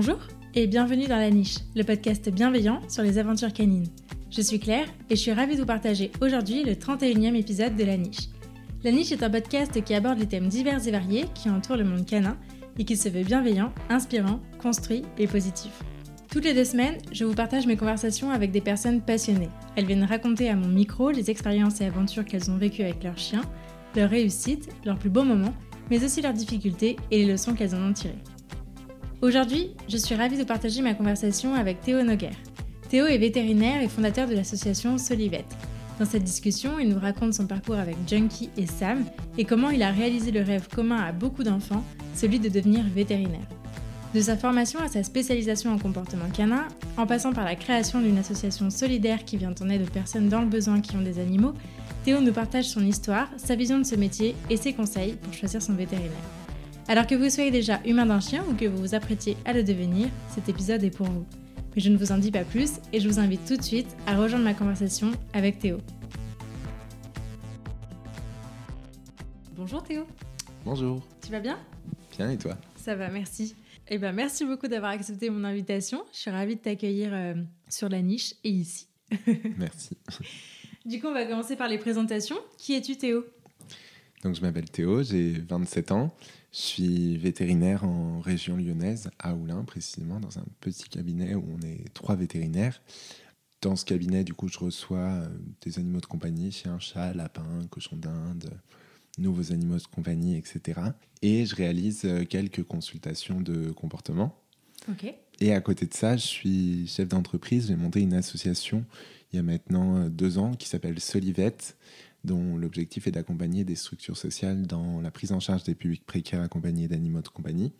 Bonjour et bienvenue dans La Niche, le podcast bienveillant sur les aventures canines. Je suis Claire et je suis ravie de vous partager aujourd'hui le 31e épisode de La Niche. La Niche est un podcast qui aborde les thèmes divers et variés qui entourent le monde canin et qui se veut bienveillant, inspirant, construit et positif. Toutes les deux semaines, je vous partage mes conversations avec des personnes passionnées. Elles viennent raconter à mon micro les expériences et aventures qu'elles ont vécues avec leurs chiens, leurs réussites, leurs plus beaux moments, mais aussi leurs difficultés et les leçons qu'elles en ont tirées. Aujourd'hui, je suis ravie de partager ma conversation avec Théo Noguer. Théo est vétérinaire et fondateur de l'association Solivette. Dans cette discussion, il nous raconte son parcours avec Junkie et Sam et comment il a réalisé le rêve commun à beaucoup d'enfants, celui de devenir vétérinaire. De sa formation à sa spécialisation en comportement canin, en passant par la création d'une association solidaire qui vient en aide aux personnes dans le besoin qui ont des animaux, Théo nous partage son histoire, sa vision de ce métier et ses conseils pour choisir son vétérinaire. Alors que vous soyez déjà humain d'un chien ou que vous vous apprêtiez à le devenir, cet épisode est pour vous. Mais je ne vous en dis pas plus et je vous invite tout de suite à rejoindre ma conversation avec Théo. Bonjour Théo. Bonjour. Tu vas bien? Bien et toi? Ça va, merci. Eh ben, merci beaucoup d'avoir accepté mon invitation. Je suis ravie de t'accueillir euh, sur la niche et ici. Merci. Du coup, on va commencer par les présentations. Qui es-tu Théo? Donc je m'appelle Théo, j'ai 27 ans. Je suis vétérinaire en région lyonnaise, à Oulin précisément, dans un petit cabinet où on est trois vétérinaires. Dans ce cabinet, du coup, je reçois euh, des animaux de compagnie, chiens, chats, lapins, cochons d'Inde, nouveaux animaux de compagnie, etc. Et je réalise euh, quelques consultations de comportement. Ok. Et à côté de ça, je suis chef d'entreprise. J'ai monté une association il y a maintenant euh, deux ans qui s'appelle Solivette, dont l'objectif est d'accompagner des structures sociales dans la prise en charge des publics précaires accompagnés d'animaux de compagnie.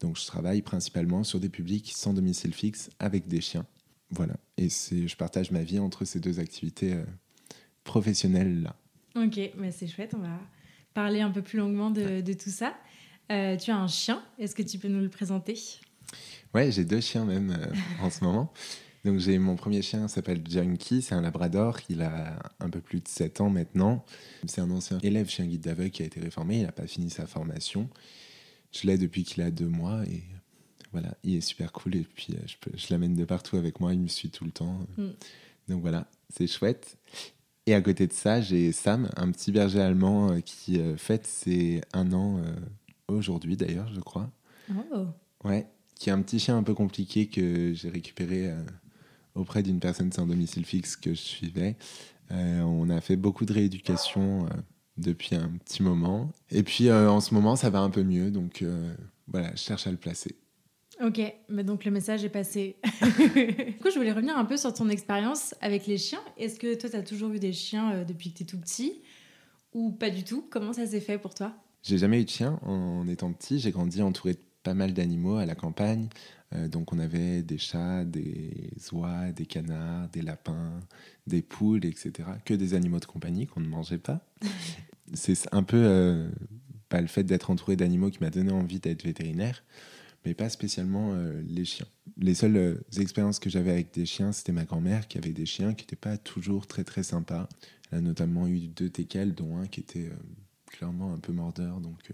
Donc je travaille principalement sur des publics sans domicile fixe avec des chiens. Voilà. Et je partage ma vie entre ces deux activités euh, professionnelles-là. Ok, mais c'est chouette. On va parler un peu plus longuement de, de tout ça. Euh, tu as un chien. Est-ce que tu peux nous le présenter? Ouais, j'ai deux chiens même euh, en ce moment. Donc j'ai mon premier chien s'appelle Junkie, c'est un labrador, il a un peu plus de 7 ans maintenant. C'est un ancien élève chien guide d'aveugle qui a été réformé, il n'a pas fini sa formation. Je l'ai depuis qu'il a deux mois et voilà, il est super cool et puis euh, je, peux- je l'amène de partout avec moi, il me suit tout le temps. Mm. Donc voilà, c'est chouette. Et à côté de ça, j'ai Sam, un petit berger allemand euh, qui euh, fête ses un an aujourd'hui d'ailleurs, je crois. Oh, Ouais, qui est un petit chien un peu compliqué que j'ai récupéré auprès d'une personne sans domicile fixe que je suivais. Euh, on a fait beaucoup de rééducation euh, depuis un petit moment. Et puis euh, en ce moment, ça va un peu mieux, donc voilà, je cherche à le placer. Ok, mais donc le message est passé. du coup, je voulais revenir un peu sur ton expérience avec les chiens. Est-ce que toi, tu as toujours eu des chiens depuis que tu es tout petit ou pas du tout? Comment ça s'est fait pour toi? J'ai jamais eu de chien en étant petit. J'ai grandi entouré de pas mal d'animaux à la campagne. Euh, donc on avait des chats, des oies, des canards, des lapins, des poules, etc. Que des animaux de compagnie qu'on ne mangeait pas. C'est un peu euh, pas le fait d'être entouré d'animaux qui m'a donné envie d'être vétérinaire, mais pas spécialement euh, les chiens. Les seules euh, expériences que j'avais avec des chiens, c'était ma grand-mère qui avait des chiens qui n'étaient pas toujours très très sympas. Elle a notamment eu deux teckels, dont un qui était clairement un peu mordeur. Donc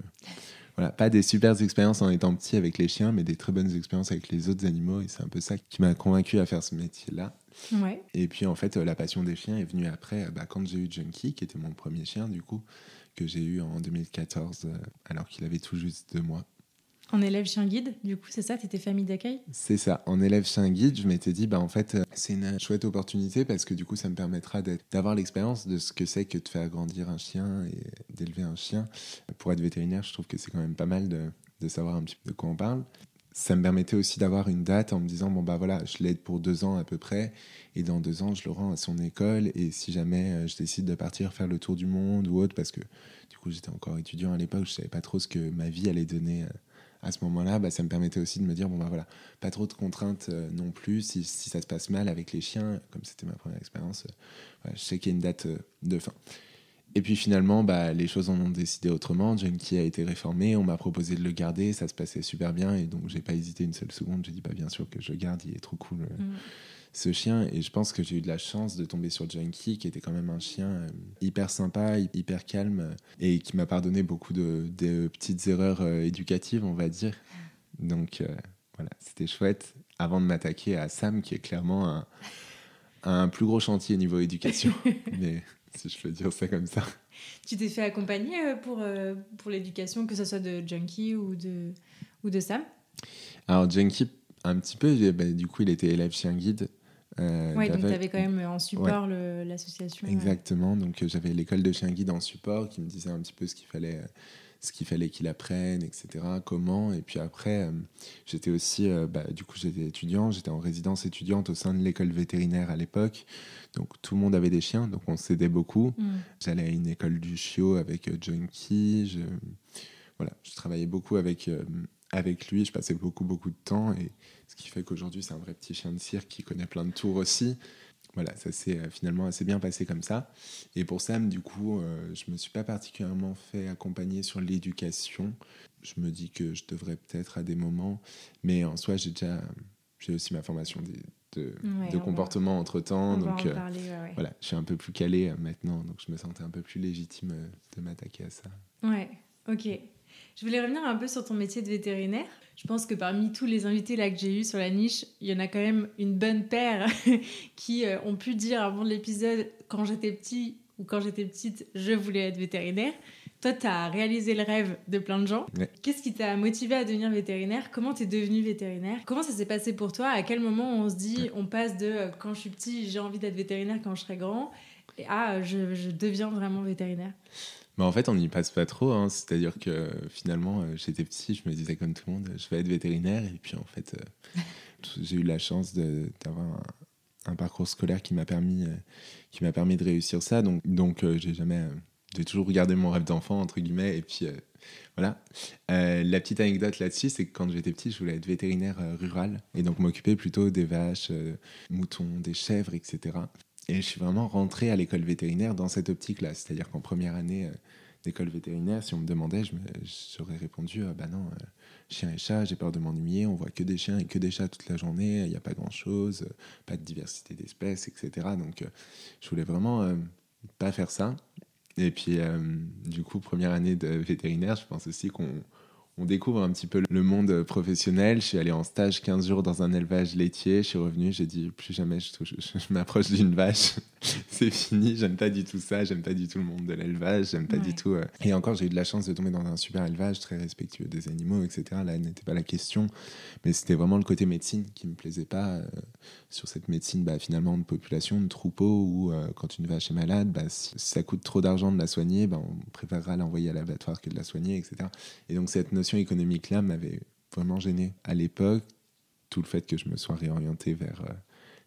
voilà, pas des super expériences en étant petit avec les chiens, mais des très bonnes expériences avec les autres animaux. Et c'est un peu ça qui m'a convaincu à faire ce métier-là. Ouais. Et puis en fait, euh, la passion des chiens est venue après, euh, bah, quand j'ai eu Junkie, qui était mon premier chien du coup, que j'ai eu en 2014, euh, alors qu'il avait tout juste deux mois. En élève chien guide, du coup, c'est ça T'étais famille d'accueil? C'est ça. En élève chien guide, je m'étais dit, bah en fait, euh, c'est une chouette opportunité parce que du coup, ça me permettra d'avoir l'expérience de ce que c'est que de faire grandir un chien et d'élever un chien. Pour être vétérinaire, je trouve que c'est quand même pas mal de, de savoir un petit peu de quoi on parle. Ça me permettait aussi d'avoir une date en me disant, bon bah voilà, je l'aide pour deux ans à peu près, et dans deux ans, je le rends à son école, et si jamais euh, je décide de partir faire le tour du monde ou autre, parce que du coup, j'étais encore étudiant à l'époque, je savais pas trop ce que ma vie allait donner. euh, à ce moment-là, bah, ça me permettait aussi de me dire, bon bah voilà, pas trop de contraintes euh, non plus. Si, ça se passe mal avec les chiens, comme c'était ma première expérience, euh, je sais qu'il y a une date euh, de fin. Et puis finalement, bah, les choses en ont décidé autrement. Junkie a été réformé, on m'a proposé de le garder, ça se passait super bien, et donc j'ai pas hésité une seule seconde. J'ai dit, bah, bien sûr que je garde, il est trop cool. Mm. Ce chien et je pense que j'ai eu de la chance de tomber sur Junkie qui était quand même un chien euh, hyper sympa, hy- hyper calme euh, et qui m'a pardonné beaucoup de, de petites erreurs euh, éducatives on va dire donc euh, voilà, c'était chouette avant de m'attaquer à Sam, qui est clairement un, un plus gros chantier niveau éducation. Mais si je peux dire ça comme ça. Tu t'es fait accompagner pour, euh, pour l'éducation, que ce soit de Junkie ou de, ou de Sam? Alors, Junkie, un petit peu, bah, du coup, il était élève chien guide. Euh, oui, donc tu avais quand même en support l'association. Exactement, donc j'avais l'école de chien guide en support qui me disait un petit peu ce qu'il fallait ce qu'il fallait qu'il apprenne, etc. Comment. Et puis après, euh, j'étais aussi, euh, bah, du coup, j'étais étudiant, j'étais en résidence étudiante au sein de l'école vétérinaire à l'époque. Donc tout le monde avait des chiens, donc on s'aidait beaucoup. Mm. J'allais à une école du chiot avec euh, Junkie. Je, voilà, je travaillais beaucoup avec, avec lui, je passais beaucoup, beaucoup de temps. Et ce qui fait qu'aujourd'hui, c'est un vrai petit chien de cirque qui connaît plein de tours aussi voilà, ça s'est euh, finalement assez bien passé comme ça. Et pour Sam, du coup, euh, je me suis pas particulièrement fait accompagner sur l'éducation. Je me dis que je devrais peut-être à des moments, mais en soi, j'ai déjà, j'ai aussi ma formation de, de, comportement entre temps, donc euh, voilà, je suis un peu plus calé maintenant, donc je me sentais un peu plus légitime de m'attaquer à ça. Ouais, ok. Je voulais revenir un peu sur ton métier de vétérinaire. Je pense que parmi tous les invités là que j'ai eu sur la niche, il y en a quand même une bonne paire qui euh, ont pu dire avant l'épisode quand j'étais petit ou quand j'étais petite, je voulais être vétérinaire. Toi, tu as réalisé le rêve de plein de gens. Qu'est-ce qui t'a motivé à devenir vétérinaire? Comment tu es devenu vétérinaire? Comment ça s'est passé pour toi? À quel moment on se dit, on passe de euh, quand je suis petit, j'ai envie d'être vétérinaire quand je serai grand, et à je, je deviens vraiment vétérinaire? Bah, en fait, on n'y passe pas trop. Hein. C'est-à-dire que finalement, euh, j'étais petit, je me disais comme tout le monde, je vais être vétérinaire. Et puis en fait, euh, j'ai eu la chance d'avoir un, parcours scolaire qui m'a permis, euh, qui permis de réussir ça. Donc, donc j'ai jamais, j'ai toujours regardé mon rêve d'enfant entre guillemets. Et puis voilà. la petite anecdote là-dessus, c'est que quand j'étais petit, je voulais être vétérinaire rural et donc m'occuper plutôt des vaches, moutons, des chèvres, etc. Et je suis vraiment rentré à l'école vétérinaire dans cette optique-là. C'est-à-dire qu'en première année d'école vétérinaire, si on me demandait, j'aurais répondu euh, bah non, euh, chien et chat, j'ai peur de m'ennuyer, on voit que des chiens et que des chats toute la journée, il n'y a pas grand-chose, pas de diversité d'espèces, etc. Donc je voulais vraiment pas faire ça. Et puis, du coup, première année de vétérinaire, je pense aussi qu'on on découvre un petit peu le monde professionnel. Je suis allé en stage 15 jours dans un élevage laitier. Je suis revenu, j'ai dit plus jamais je, je, m'approche d'une vache. c'est fini, j'aime pas du tout ça, j'aime pas du tout le monde de l'élevage, j'aime pas du tout. Euh. Et encore, j'ai eu de la chance de tomber dans un super élevage très respectueux des animaux, etc. Là, n'était pas la question. Mais c'était vraiment le côté médecine qui me plaisait pas. Euh, sur cette médecine, bah, finalement, de population, de troupeau, où euh, quand une vache est malade, bah, si, ça coûte trop d'argent de la soigner, bah, on préférera l'envoyer à l'abattoir que de la soigner, etc. Et donc, cette notion économique-là m'avait vraiment gêné à l'époque, tout le fait que je me sois réorienté vers euh,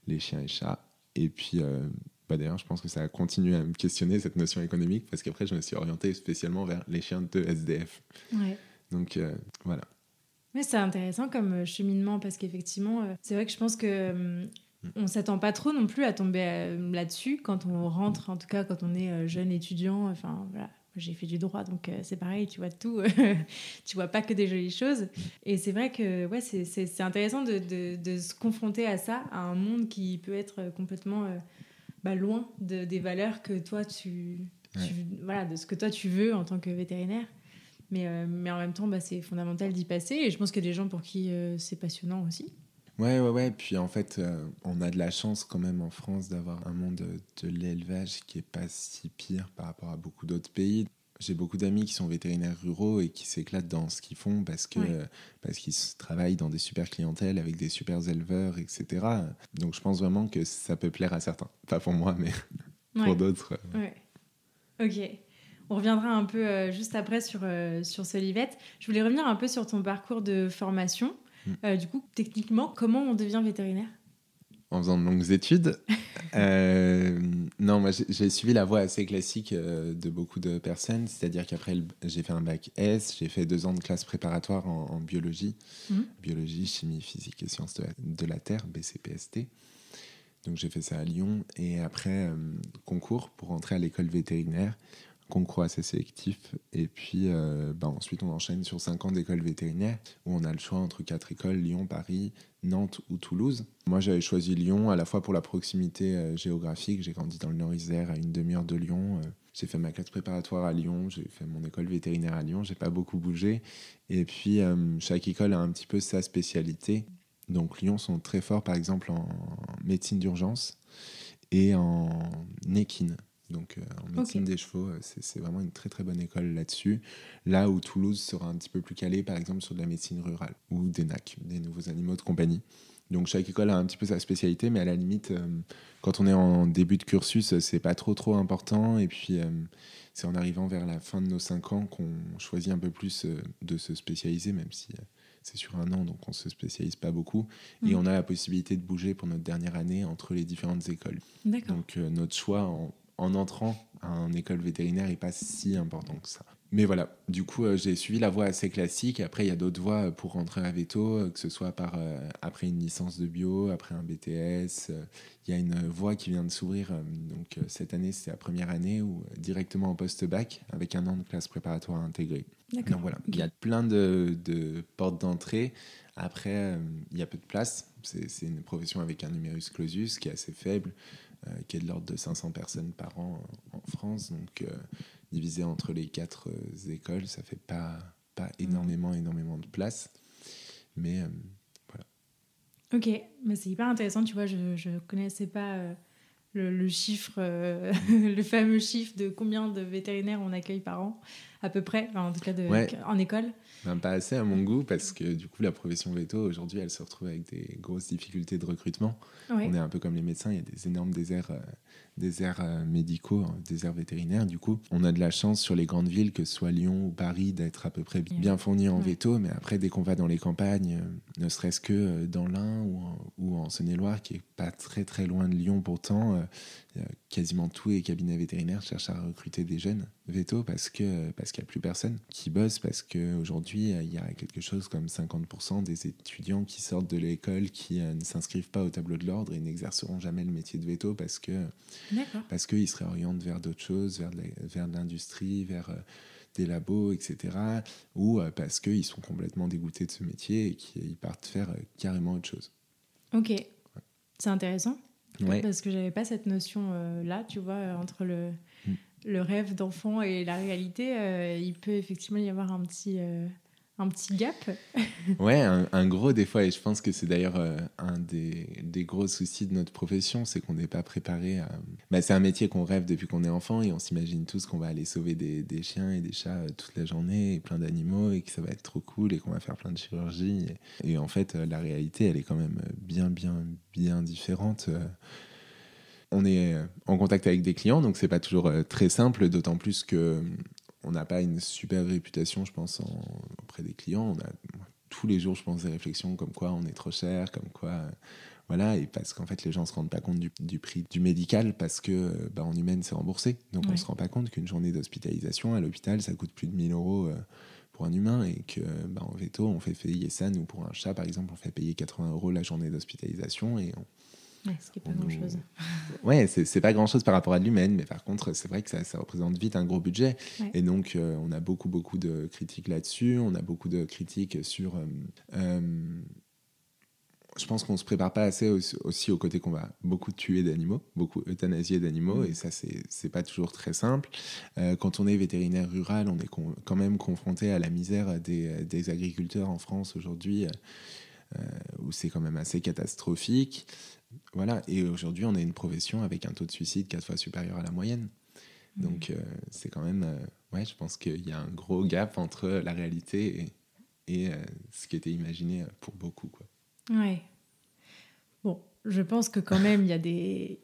les chiens et chats. Et puis, euh, bah d'ailleurs, je pense que ça a continué à me questionner cette notion économique, parce qu'après, je me suis orienté spécialement vers les chiens de SDF. Donc, euh, voilà. Mais c'est intéressant comme cheminement, parce qu'effectivement, c'est vrai que je pense que on s'attend pas trop non plus à tomber là-dessus quand on rentre, en tout cas quand on est jeune étudiant. Enfin, voilà j'ai fait du droit, donc euh, c'est pareil, tu vois tout, tu vois pas que des jolies choses. Et c'est vrai que ouais, c'est intéressant de, de, de, se confronter à ça, à un monde qui peut être complètement euh, bah, loin de, des valeurs que toi tu, voilà, de ce que toi tu veux en tant que vétérinaire. Mais, euh, mais en même temps, bah, c'est fondamental d'y passer. Et je pense qu'il y a des gens pour qui c'est passionnant aussi. Ouais, ouais, ouais. Puis en fait, euh, on a de la chance quand même en France d'avoir un monde de, l'élevage qui est pas si pire par rapport à beaucoup d'autres pays. J'ai beaucoup d'amis qui sont vétérinaires ruraux et qui s'éclatent dans ce qu'ils font parce que parce qu'ils travaillent dans des super clientèles avec des super éleveurs, etc. Donc je pense vraiment que ça peut plaire à certains. Pas pour moi, mais pour d'autres. Euh. Ouais. Ok. On reviendra un peu euh, juste après sur, sur ce livette. Je voulais revenir un peu sur ton parcours de formation. Euh, du coup, techniquement, comment on devient vétérinaire? En faisant de longues études. Euh, non, moi j'ai suivi la voie assez classique euh, de beaucoup de personnes, c'est-à-dire qu'après j'ai fait un bac S, j'ai fait deux ans de classe préparatoire en, biologie, mm. biologie, chimie, physique et sciences de la, Terre, BCPST. Donc j'ai fait ça à Lyon et après concours pour entrer à l'école vétérinaire. Concours assez sélectif. Et puis bah, ensuite, on enchaîne sur 5 ans d'école vétérinaire où on a le choix entre quatre écoles Lyon, Paris, Nantes ou Toulouse. Moi, j'avais choisi Lyon à la fois pour la proximité géographique. J'ai grandi dans le Nord-Isère, à une demi-heure de Lyon. J'ai fait ma classe préparatoire à Lyon, j'ai fait mon école vétérinaire à Lyon, j'ai pas beaucoup bougé. Et puis, chaque école a un petit peu sa spécialité. Donc, Lyon sont très forts, par exemple, en médecine d'urgence et en équine. Donc euh, en médecine des chevaux, euh, c'est vraiment une très très bonne école là-dessus. Là où Toulouse sera un petit peu plus calé, par exemple, sur de la médecine rurale ou des NAC, des nouveaux animaux de compagnie. Donc chaque école a un petit peu sa spécialité, mais à la limite, euh, quand on est en début de cursus, c'est pas trop trop important. Et puis c'est en arrivant vers la fin de nos cinq ans qu'on choisit un peu plus de se spécialiser, même si c'est sur un an, donc on se spécialise pas beaucoup. Et mm. on a la possibilité de bouger pour notre dernière année entre les différentes écoles. Donc notre choix en, en entrant à une école vétérinaire n'est pas si important que ça. Mais voilà, du coup, euh, j'ai suivi la voie assez classique. Après, il y a d'autres voies pour rentrer à Veto, euh, que ce soit par, euh, après une licence de bio, après un BTS. Il y a une voie qui vient de s'ouvrir. donc, cette année, c'est la première année, ou directement en post-bac, avec un an de classe préparatoire intégrée. Donc voilà, il y a plein de, de portes d'entrée. Après, il y a peu de place. C'est une profession avec un numerus clausus qui est assez faible. Euh, qui est de l'ordre de 500 personnes par an en France. Donc, euh, divisé entre les quatre euh, écoles, ça fait pas, pas mm. énormément, énormément de place. Mais voilà. Ok, mais c'est hyper intéressant. Tu vois, je ne connaissais pas le, chiffre, le fameux chiffre de combien de vétérinaires on accueille par an, à peu près, en tout cas de, en école. Ben, pas assez à mon goût, parce que du coup, la profession veto, aujourd'hui, elle se retrouve avec des grosses difficultés de recrutement. On est un peu comme les médecins, il y a des énormes déserts euh, déserts euh, médicaux, hein, déserts vétérinaires. Du coup, on a de la chance sur les grandes villes, que ce soit Lyon ou Paris, d'être à peu près bien fournis en veto. Mais après, dès qu'on va dans les campagnes, euh, ne serait-ce que dans l'Ain ou en, ou en Saône-et-Loire, qui est pas très très loin de Lyon pourtant, quasiment tous les cabinets vétérinaires cherchent à recruter des jeunes veto parce que parce qu'il n'y a plus personne qui bosse parce qu'aujourd'hui il y a quelque chose comme 50% des étudiants qui sortent de l'école qui ne s'inscrivent pas au tableau de l'ordre et n'exerceront jamais le métier de veto parce que parce qu'ils se réorientent vers d'autres choses, vers de, l'industrie, vers euh, des labos, etc. Ou euh, parce qu'ils sont complètement dégoûtés de ce métier et qu'ils partent faire euh, carrément autre chose. Ok, c'est intéressant. Parce que j'avais pas cette notion là, tu vois, entre le, mm. Le rêve d'enfant et la réalité, il peut effectivement y avoir un petit, un petit gap. ouais, un, gros des fois, et je pense que c'est d'ailleurs euh, un des, des, gros soucis de notre profession, c'est qu'on n'est pas préparé à... Bah, c'est un métier qu'on rêve depuis qu'on est enfant et on s'imagine tous qu'on va aller sauver des, des, chiens et des chats euh, toute la journée et plein d'animaux et que ça va être trop cool et qu'on va faire plein de chirurgie. Et, en fait, euh, la réalité, elle est quand même bien, bien, bien différente on est en contact avec des clients, donc c'est pas toujours très simple, d'autant plus que on n'a pas une super réputation, je pense, auprès des clients. On a tous les jours, je pense, des réflexions comme quoi on est trop cher, comme quoi. voilà, et parce qu'en fait, les gens ne se rendent pas compte du, prix du médical parce que bah, en humaine, c'est remboursé. Donc, on ne se rend pas compte qu'une journée d'hospitalisation à l'hôpital, ça coûte plus de 1000 euros euh, pour un humain et que bah, en veto, on fait payer ça. Nous, pour un chat, par exemple, on fait payer 80 euros la journée d'hospitalisation et on, Ouais, ce qui n'est pas grand-chose. Ouais, c'est pas grand-chose par rapport à l'humaine, mais par contre, c'est vrai que ça, ça, représente vite un gros budget. Et donc, euh, on a beaucoup, beaucoup de critiques là-dessus. On a beaucoup de critiques sur. Euh, euh, je pense qu'on se prépare pas assez aussi, au côté qu'on va beaucoup tuer d'animaux, beaucoup euthanasier d'animaux, mm. et ça, c'est pas toujours très simple. quand on est vétérinaire rural, on est quand même confronté à la misère des, des agriculteurs en France aujourd'hui. où c'est quand même assez catastrophique. Voilà, et aujourd'hui, on a une profession avec un taux de suicide quatre fois supérieur à la moyenne. Donc, euh, c'est quand même. Euh, ouais, je pense qu'il y a un gros gap entre la réalité et, euh, ce qui était imaginé pour beaucoup. Quoi. Ouais. Bon, je pense que quand même, il y a des.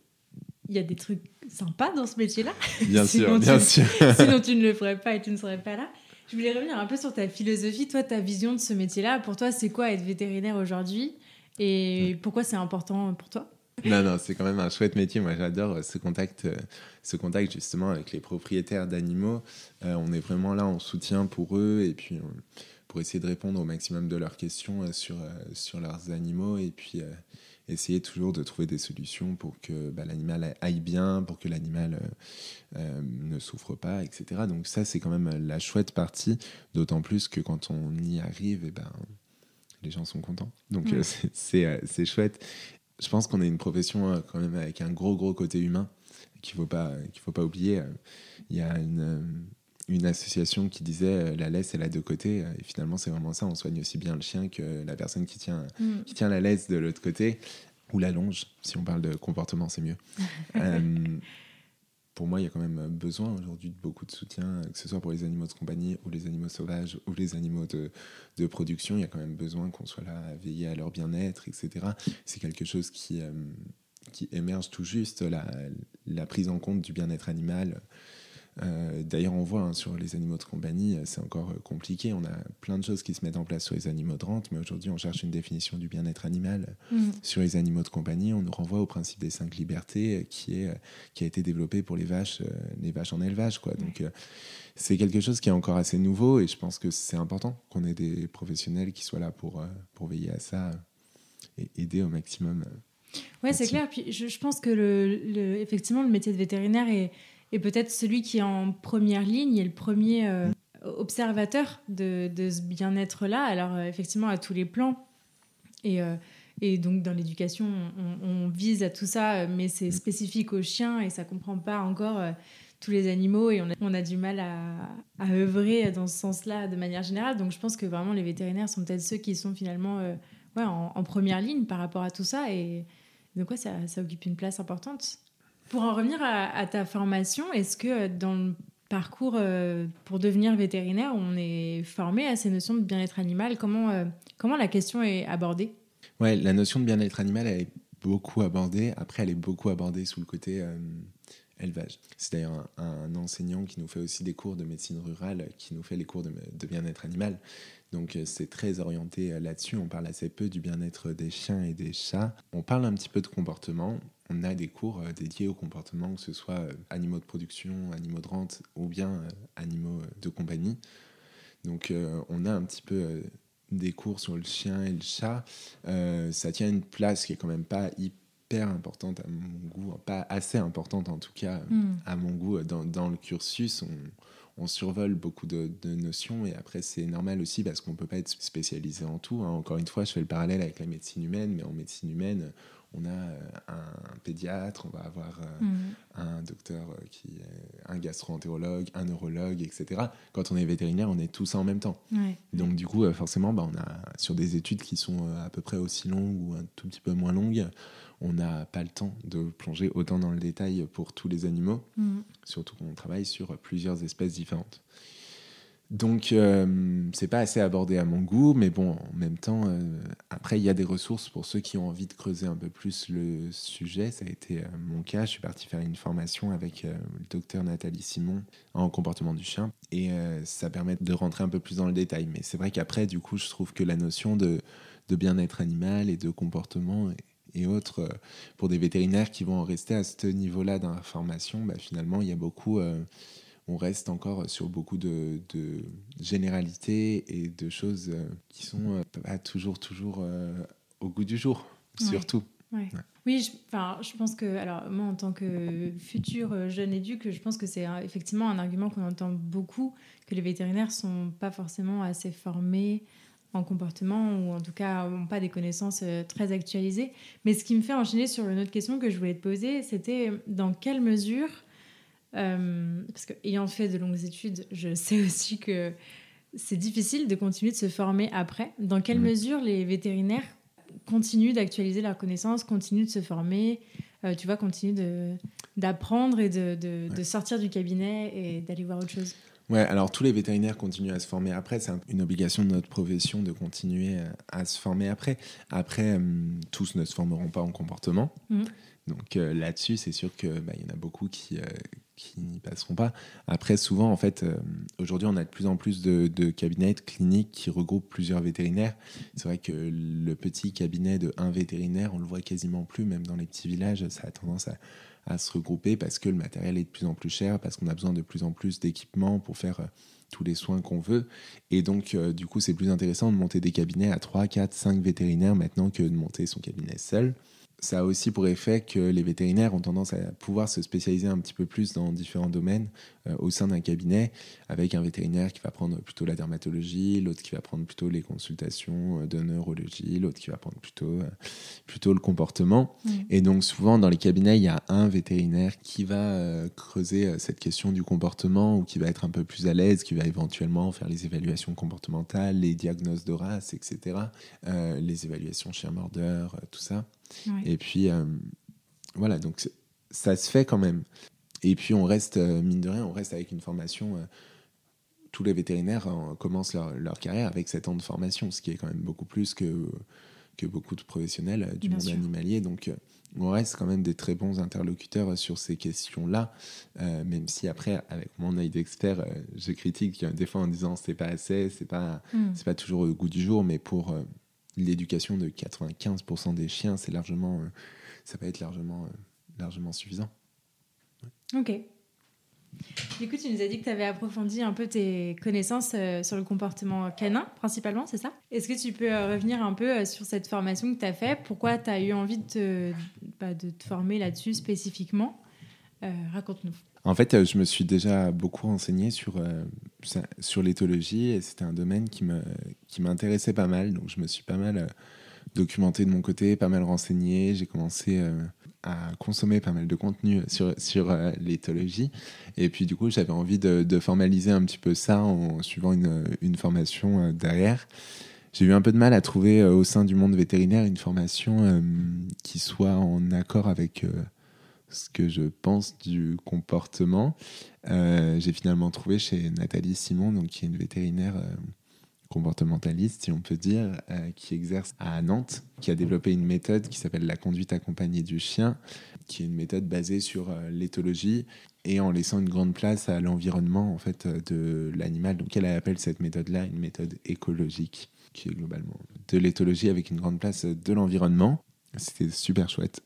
Il y a des trucs sympas dans ce métier-là. Bien sûr, bien sûr. sinon, tu ne le ferais pas et tu ne serais pas là. Je voulais revenir un peu sur ta philosophie, toi, ta vision de ce métier-là. Pour toi, c'est quoi être vétérinaire aujourd'hui? Et pourquoi c'est important pour toi? Non, non, c'est quand même un chouette métier. Moi, j'adore euh, ce contact, euh, ce contact justement avec les propriétaires d'animaux. Euh, on est vraiment là en soutien pour eux et puis pour essayer de répondre au maximum de leurs questions sur, sur leurs animaux et puis essayer toujours de trouver des solutions pour que bah, l'animal aille bien, pour que l'animal ne ne souffre pas, etc. Donc ça, c'est quand même la chouette partie, d'autant plus que quand on y arrive, eh ben, les gens sont contents. Donc euh, c'est chouette. Je pense qu'on est une profession quand même avec un gros, gros côté humain qu'il ne faut, pas, faut pas oublier. Il y a une une association qui disait la laisse, elle a deux côtés. Et finalement, c'est vraiment ça. On soigne aussi bien le chien que la personne qui tient, mm. qui tient la laisse de l'autre côté. Ou la longe. Si on parle de comportement, c'est mieux. Euh, pour moi, il y a quand même besoin aujourd'hui de beaucoup de soutien, que ce soit pour les animaux de compagnie ou les animaux sauvages ou les animaux de, de production. Il y a quand même besoin qu'on soit là à veiller à leur bien-être, etc. C'est quelque chose qui, euh, qui émerge tout juste, la, la prise en compte du bien-être animal. Euh, d'ailleurs, on voit hein, sur les animaux de compagnie, euh, c'est encore euh, compliqué. On a plein de choses qui se mettent en place sur les animaux de rente, mais aujourd'hui, on cherche une définition du bien-être animal mm. sur les animaux de compagnie. On nous renvoie au principe des cinq libertés qui, est, qui a été développé pour les vaches, les vaches en élevage. Quoi. Donc, c'est quelque chose qui est encore assez nouveau et je pense que c'est important qu'on ait des professionnels qui soient là pour, pour veiller à ça et aider au maximum. Ouais, c'est clair. Puis je, je pense que le, effectivement, le métier de vétérinaire est et peut-être celui qui est en première ligne est le premier euh, observateur de, de ce bien-être-là. Alors, euh, effectivement, à tous les plans. Et, euh, et donc, dans l'éducation, on, vise à tout ça, mais c'est spécifique aux chiens et ça ne comprend pas encore tous les animaux et on a, on a du mal à, à, œuvrer dans ce sens-là de manière générale. Donc, je pense que vraiment, les vétérinaires sont peut-être ceux qui sont finalement ouais, en, en, première ligne par rapport à tout ça. Et donc, ouais, ça, ça occupe une place importante. Pour en revenir à, ta formation, est-ce que euh, dans le parcours euh, pour devenir vétérinaire, on est formé à ces notions de bien-être animal? Comment, euh, comment la question est abordée? Ouais, la notion de bien-être animal, elle est beaucoup abordée. Après, elle est beaucoup abordée sous le côté C'est d'ailleurs un, enseignant qui nous fait aussi des cours de médecine rurale, qui nous fait les cours de, de bien-être animal. Donc c'est très orienté là-dessus. On parle assez peu du bien-être des chiens et des chats. On parle un petit peu de comportement on a des cours euh, dédiés au comportement, que ce soit euh, animaux de production, animaux de rente ou bien euh, animaux de compagnie. Donc on a un petit peu des cours sur le chien et le chat. ça tient une place qui est quand même pas hyper importante à mon goût, pas assez importante en tout cas hmm. à mon goût dans, le cursus. On, survole beaucoup de, notions et après c'est normal aussi parce qu'on peut pas être spécialisé en tout. Hein. Encore une fois, je fais le parallèle avec la médecine humaine, mais en médecine humaine, on a euh, un pédiatre, on va avoir euh, mm. un docteur euh, qui est un gastro-entérologue, un neurologue, etc. Quand on est vétérinaire, on est tous en même temps. Donc du coup, forcément, bah, on a sur des études qui sont à peu près aussi longues ou un tout petit peu moins longues, on n'a pas le temps de plonger autant dans le détail pour tous les animaux, mm. surtout qu'on travaille sur plusieurs espèces différentes. Donc, euh, c'est pas assez abordé à mon goût, mais bon, en même temps, euh, après, il y a des ressources pour ceux qui ont envie de creuser un peu plus le sujet. Ça a été euh, mon cas. Je suis parti faire une formation avec le docteur Nathalie Simon en comportement du chien, et ça permet de rentrer un peu plus dans le détail. Mais c'est vrai qu'après, du coup, je trouve que la notion de, bien-être animal et de comportement et, autres, pour des vétérinaires qui vont rester à ce niveau-là dans la formation, bah, finalement, il y a beaucoup on reste encore sur beaucoup de, généralités et de choses euh, qui sont euh, pas toujours, toujours euh, au goût du jour, surtout. Oui, je, je pense que, alors moi en tant que futur jeune éduque, je pense que c'est effectivement un argument qu'on entend beaucoup, que les vétérinaires sont pas forcément assez formés en comportement ou en tout cas n'ont pas des connaissances très actualisées. Mais ce qui me fait enchaîner sur une autre question que je voulais te poser, c'était dans quelle mesure euh, parce que ayant fait de longues études, je sais aussi que c'est difficile de continuer de se former après. Dans quelle mm. mesure les vétérinaires continuent d'actualiser leurs connaissances, continuent de se former, euh, tu vois, continuent d'apprendre et de, de, sortir du cabinet et d'aller voir autre chose? Ouais, alors tous les vétérinaires continuent à se former après. C'est une obligation de notre profession de continuer à, se former après. Après, euh, tous ne se formeront pas en comportement. Mm. Donc là-dessus, c'est sûr qu'il bah, y en a beaucoup qui, qui n'y passeront pas. Après, souvent, en fait, euh, aujourd'hui, on a de plus en plus de, cabinets de cliniques qui regroupent plusieurs vétérinaires. C'est vrai que le petit cabinet de un vétérinaire, on le voit quasiment plus, même dans les petits villages, ça a tendance à, se regrouper parce que le matériel est de plus en plus cher, parce qu'on a besoin de plus en plus d'équipements pour faire euh, tous les soins qu'on veut. Et donc, euh, du coup, c'est plus intéressant de monter des cabinets à 3, 4, 5 vétérinaires maintenant que de monter son cabinet seul. Ça a aussi pour effet que les vétérinaires ont tendance à pouvoir se spécialiser un petit peu plus dans différents domaines euh, au sein d'un cabinet, avec un vétérinaire qui va prendre plutôt la dermatologie, l'autre qui va prendre plutôt les consultations euh, de neurologie, l'autre qui va prendre plutôt, euh, plutôt le comportement. Mm. Et donc souvent dans les cabinets, il y a un vétérinaire qui va creuser cette question du comportement ou qui va être un peu plus à l'aise, qui va éventuellement faire les évaluations comportementales, les diagnostics de race, etc., les évaluations chien-mordeur, tout ça. Ouais. Et puis, euh, voilà, donc ça se fait quand même. Et puis, on reste, euh, mine de rien, on reste avec une formation. euh, tous les vétérinaires commencent leur, leur carrière avec 7 ans de formation, ce qui est quand même beaucoup plus que, que beaucoup de professionnels du Bien monde sûr. animalier. Donc, on reste quand même des très bons interlocuteurs sur ces questions-là, euh, même si après, avec mon œil d'expert, euh, je critique des fois en disant c'est pas assez, c'est pas, Mm. c'est pas toujours au goût du jour, mais pour euh, l'éducation de 95% des chiens, c'est largement, euh, ça peut être largement, euh, largement suffisant. Ok. Du coup, tu nous as dit que tu avais approfondi un peu tes connaissances euh, sur le comportement canin, principalement, c'est ça? Est-ce que tu peux revenir un peu sur cette formation que tu as faite Pourquoi tu as eu envie de te, bah, de te former là-dessus spécifiquement? Raconte-nous. En fait, euh, je me suis déjà beaucoup renseigné sur, euh, sur l'éthologie et c'était un domaine qui me- qui m'intéressait pas mal. Donc, je me suis pas mal euh, documenté de mon côté, pas mal renseigné. J'ai commencé à consommer pas mal de contenu sur, sur l'éthologie. Et puis, du coup, j'avais envie de, de formaliser un petit peu ça en suivant une, une formation derrière. J'ai eu un peu de mal à trouver au sein du monde vétérinaire une formation qui soit en accord avec ce que je pense du comportement. Euh, J'ai finalement trouvé chez Nathalie Simon, donc, qui est une vétérinaire euh, comportementaliste, si on peut dire, euh, qui exerce à Nantes, qui a développé une méthode qui s'appelle la conduite accompagnée du chien, qui est une méthode basée sur l'éthologie et en laissant une grande place à l'environnement en fait de l'animal. Donc elle appelle cette méthode-là une méthode écologique, qui est globalement de l'éthologie avec une grande place de l'environnement. C'était super chouette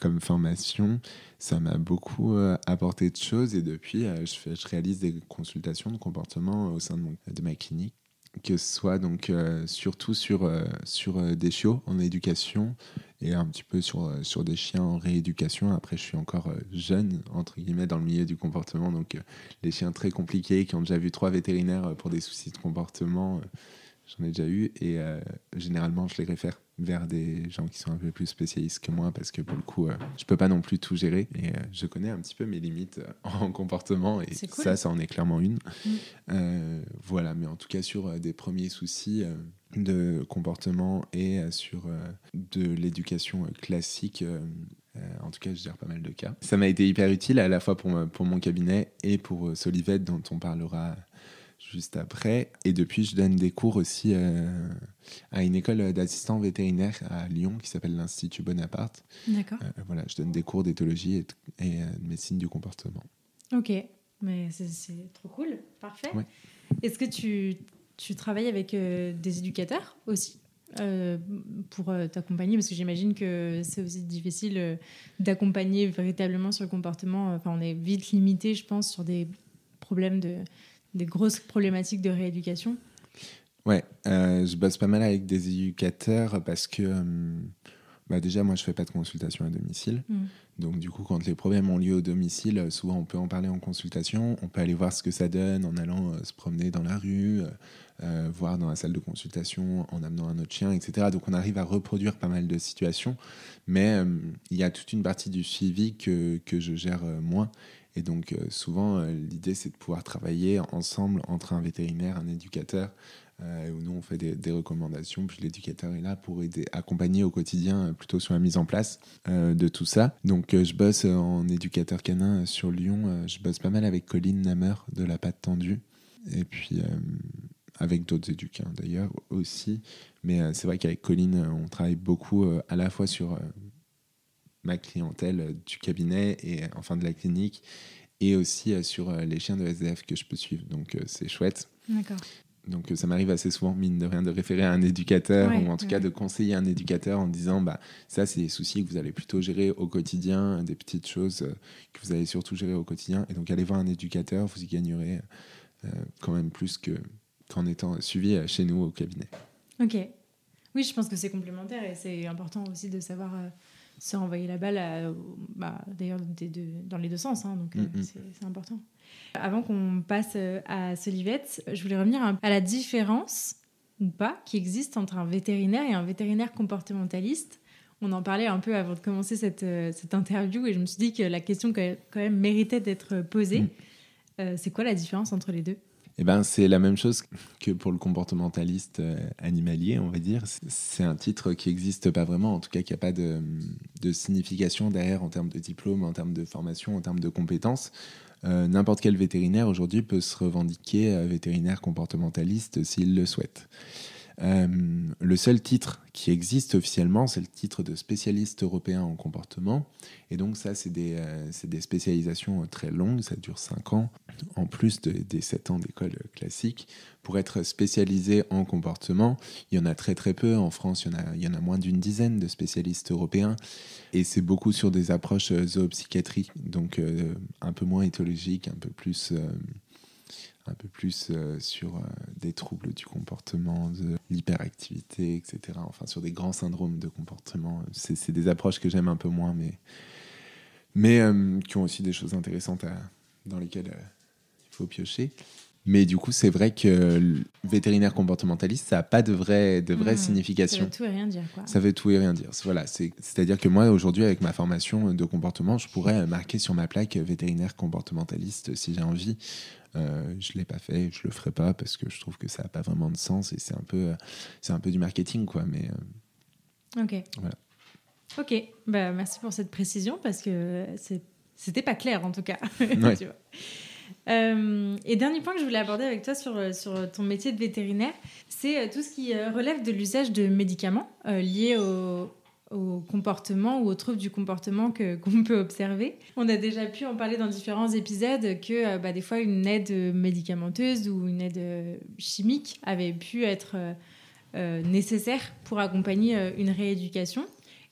comme formation. Ça m'a beaucoup euh, apporté de choses et depuis, euh, je, réalise des consultations de comportement au sein de, ma clinique, que ce soit donc euh, surtout sur, euh, euh, des chiots en éducation et un petit peu sur, euh, sur des chiens en rééducation. Après, je suis encore euh, jeune, entre guillemets, dans le milieu du comportement. Donc, euh, les chiens très compliqués qui ont déjà vu trois vétérinaires euh, pour des soucis de comportement, euh, j'en ai déjà eu. Et euh, généralement, je les réfère vers des gens qui sont un peu plus spécialistes que moi parce que pour le coup, euh, je peux pas non plus tout gérer. Et euh, je connais un petit peu mes limites euh, en comportement. Et cool. ça, ça en est clairement une. Mm. Euh, voilà, mais en tout cas, sur des premiers soucis. de comportement et sur de l'éducation classique. en tout cas, je gère pas mal de cas. Ça m'a été hyper utile à la fois pour, pour mon cabinet et pour Solivette, dont on parlera juste après. Et depuis, je donne des cours aussi euh, à une école d'assistants vétérinaires à Lyon qui s'appelle l'Institut Bonaparte. D'accord. Euh, voilà, je donne des cours d'éthologie et, de- et, euh, de médecine du comportement. Ok. Mais c'est- c'est trop cool. Parfait. Ouais. Est-ce que tu, tu travailles avec euh, des éducateurs aussi euh, pour euh, t'accompagner? Parce que j'imagine que c'est aussi difficile euh, d'accompagner véritablement sur le comportement. Enfin, on est vite limité, je pense, sur des problèmes de des grosses problématiques de rééducation. Ouais, euh, je bosse pas mal avec des éducateurs parce que euh, bah déjà, moi, je fais pas de consultation à domicile. Mm. Donc, du coup, quand les problèmes ont lieu au domicile, euh, souvent, on peut en parler en consultation. On peut aller voir ce que ça donne en allant euh, se promener dans la rue, voir dans la salle de consultation, en amenant un autre chien, etc. Donc, on arrive à reproduire pas mal de situations. Mais il y a toute une partie du suivi que, que je gère moins. Et donc, euh, souvent, euh, l'idée, c'est de pouvoir travailler ensemble entre un vétérinaire, un éducateur, euh, où nous, on fait des, recommandations. Puis l'éducateur est là pour aider, accompagner au quotidien, euh, plutôt sur la mise en place de tout ça. Donc, je bosse en éducateur canin sur Lyon. Je bosse pas mal avec Colline Namer de La Patte Tendue. Et puis, avec d'autres éducateurs d'ailleurs aussi. Mais c'est vrai qu'avec Colline, on travaille beaucoup à la fois sur ma clientèle euh, du cabinet et euh, enfin de la clinique et aussi euh, sur les chiens de SDF que je peux suivre. Donc c'est chouette. D'accord. Donc ça m'arrive assez souvent, mine de rien, de référer à un éducateur Ouais, ou en tout ouais. cas de conseiller un éducateur en disant bah ça c'est des soucis que vous allez plutôt gérer au quotidien, des petites choses que vous allez surtout gérer au quotidien. Et donc allez voir un éducateur, vous y gagnerez euh, quand même plus que qu'en étant suivi chez nous au cabinet. Ok. Oui, je pense que c'est complémentaire et c'est important aussi de savoir euh, se renvoyer la balle, bah, d'ailleurs dans les deux sens, hein, donc mm, mm. c'est important. Avant qu'on passe à Solivette, je voulais revenir à la différence ou pas qui existe entre un vétérinaire et un vétérinaire comportementaliste. On en parlait un peu avant de commencer cette, cette interview et je me suis dit que la question quand même méritait d'être posée. Mm. c'est quoi la différence entre les deux? Eh ben, c'est la même chose que pour le comportementaliste euh, animalier, on va dire. C'est un titre qui n'existe pas vraiment, en tout cas qui n'a pas de, signification derrière en termes de diplôme, en termes de formation, en termes de compétences. Euh, n'importe quel vétérinaire aujourd'hui peut se revendiquer euh, vétérinaire comportementaliste s'il le souhaite. Euh, le seul titre qui existe officiellement, c'est le titre de spécialiste européen en comportement. Et donc ça, c'est des, euh, spécialisations très longues, ça dure 5 ans, en plus des 7 ans d'école classique. Pour être spécialisé en comportement, il y en a très très peu. En France, il y en a, moins d'une dizaine de spécialistes européens. Et c'est beaucoup sur des approches zoopsychiatrie, donc euh, un peu moins éthologique, un peu plus un peu plus euh, sur euh, des troubles du comportement, de l'hyperactivité, etc. Enfin, sur des grands syndromes de comportement. C'est des approches que j'aime un peu moins, mais, mais euh, qui ont aussi des choses intéressantes dans lesquelles il faut piocher. Mais du coup, c'est vrai que le vétérinaire comportementaliste, ça n'a pas de vraie, de vraie hmm. signification. Ça veut tout et rien dire. Quoi. Ça veut tout et rien dire. Voilà, C'est-à-dire que moi, aujourd'hui, avec ma formation de comportement, je pourrais marquer sur ma plaque vétérinaire comportementaliste si j'ai envie. Euh, je ne l'ai pas fait, je le ferai pas parce que je trouve que ça n'a pas vraiment de sens et c'est un peu, c'est un peu du marketing, quoi. Mais euh, ok. Voilà. Ok, bah, merci pour cette précision parce que c'était pas clair en tout cas. Euh, et dernier point que je voulais aborder avec toi sur, sur ton métier de vétérinaire, c'est tout ce qui relève de l'usage de médicaments liés au, comportement ou aux troubles du comportement que, qu'on peut observer. On a déjà pu en parler dans différents épisodes que euh, bah, des fois une aide médicamenteuse ou une aide euh, chimique avait pu être euh, nécessaire pour accompagner une rééducation.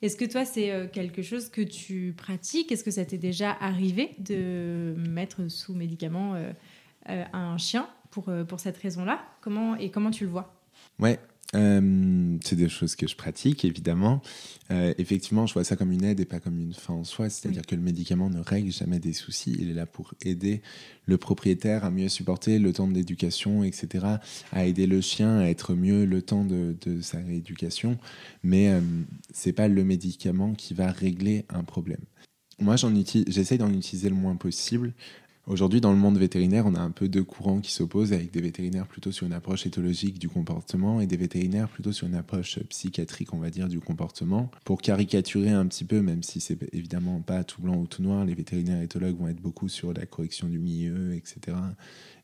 Est-ce que toi, c'est quelque chose que tu pratiques? Est-ce que ça t'est déjà arrivé de mettre sous médicament un chien pour, pour cette raison-là? Comment, Et comment tu le vois? Euh, c'est des choses que je pratique, évidemment. Euh, effectivement, je vois ça comme une aide et pas comme une fin en soi. C'est-à-dire que le médicament ne règle jamais des soucis. Il est là pour aider le propriétaire à mieux supporter le temps de l'éducation, etc., à aider le chien à être mieux le temps de, sa rééducation. Mais euh, c'est pas le médicament qui va régler un problème. Moi, j'essaie d'en utiliser le moins possible. Aujourd'hui, dans le monde vétérinaire, on a un peu deux courants qui s'opposent, avec des vétérinaires plutôt sur une approche éthologique du comportement et des vétérinaires plutôt sur une approche psychiatrique, on va dire, du comportement. Pour caricaturer un petit peu, même si c'est évidemment pas tout blanc ou tout noir, les vétérinaires éthologues vont être beaucoup sur la correction du milieu, etc.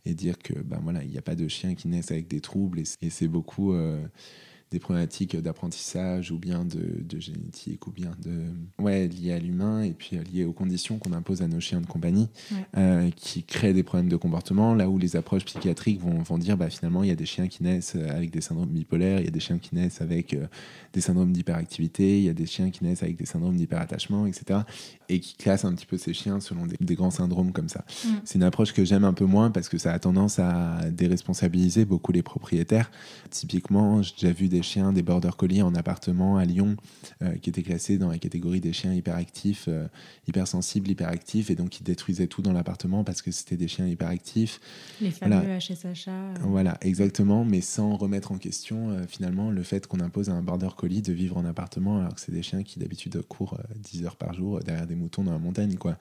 Et dire que, ben voilà, il n'y a pas de chiens qui naissent avec des troubles, et c'est beaucoup... Euh, des problématiques d'apprentissage ou bien de, génétique ou bien de ouais liées à l'humain et puis liées aux conditions qu'on impose à nos chiens de compagnie euh, qui créent des problèmes de comportement. Là où les approches psychiatriques vont, vont dire bah finalement il y a des chiens qui naissent avec des syndromes bipolaires il y a des chiens qui naissent avec euh, des syndromes d'hyperactivité il y a des chiens qui naissent avec des syndromes d'hyperattachement etc et qui classent un petit peu ces chiens selon des, grands syndromes comme ça. Mm. c'est une approche que j'aime un peu moins parce que ça a tendance à déresponsabiliser beaucoup les propriétaires. Typiquement j'ai déjà vu des chiens, des border collies en appartement à Lyon, euh, qui étaient classés dans la catégorie des chiens hyperactifs, euh, hypersensibles, hyperactifs, et donc qui détruisaient tout dans l'appartement parce que c'était des chiens hyperactifs. Les fameux voilà. HSHA. Euh. Voilà, exactement, mais sans remettre en question finalement le fait qu'on impose à un border collie de vivre en appartement alors que c'est des chiens qui d'habitude courent 10 heures par jour derrière des moutons dans la montagne, quoi.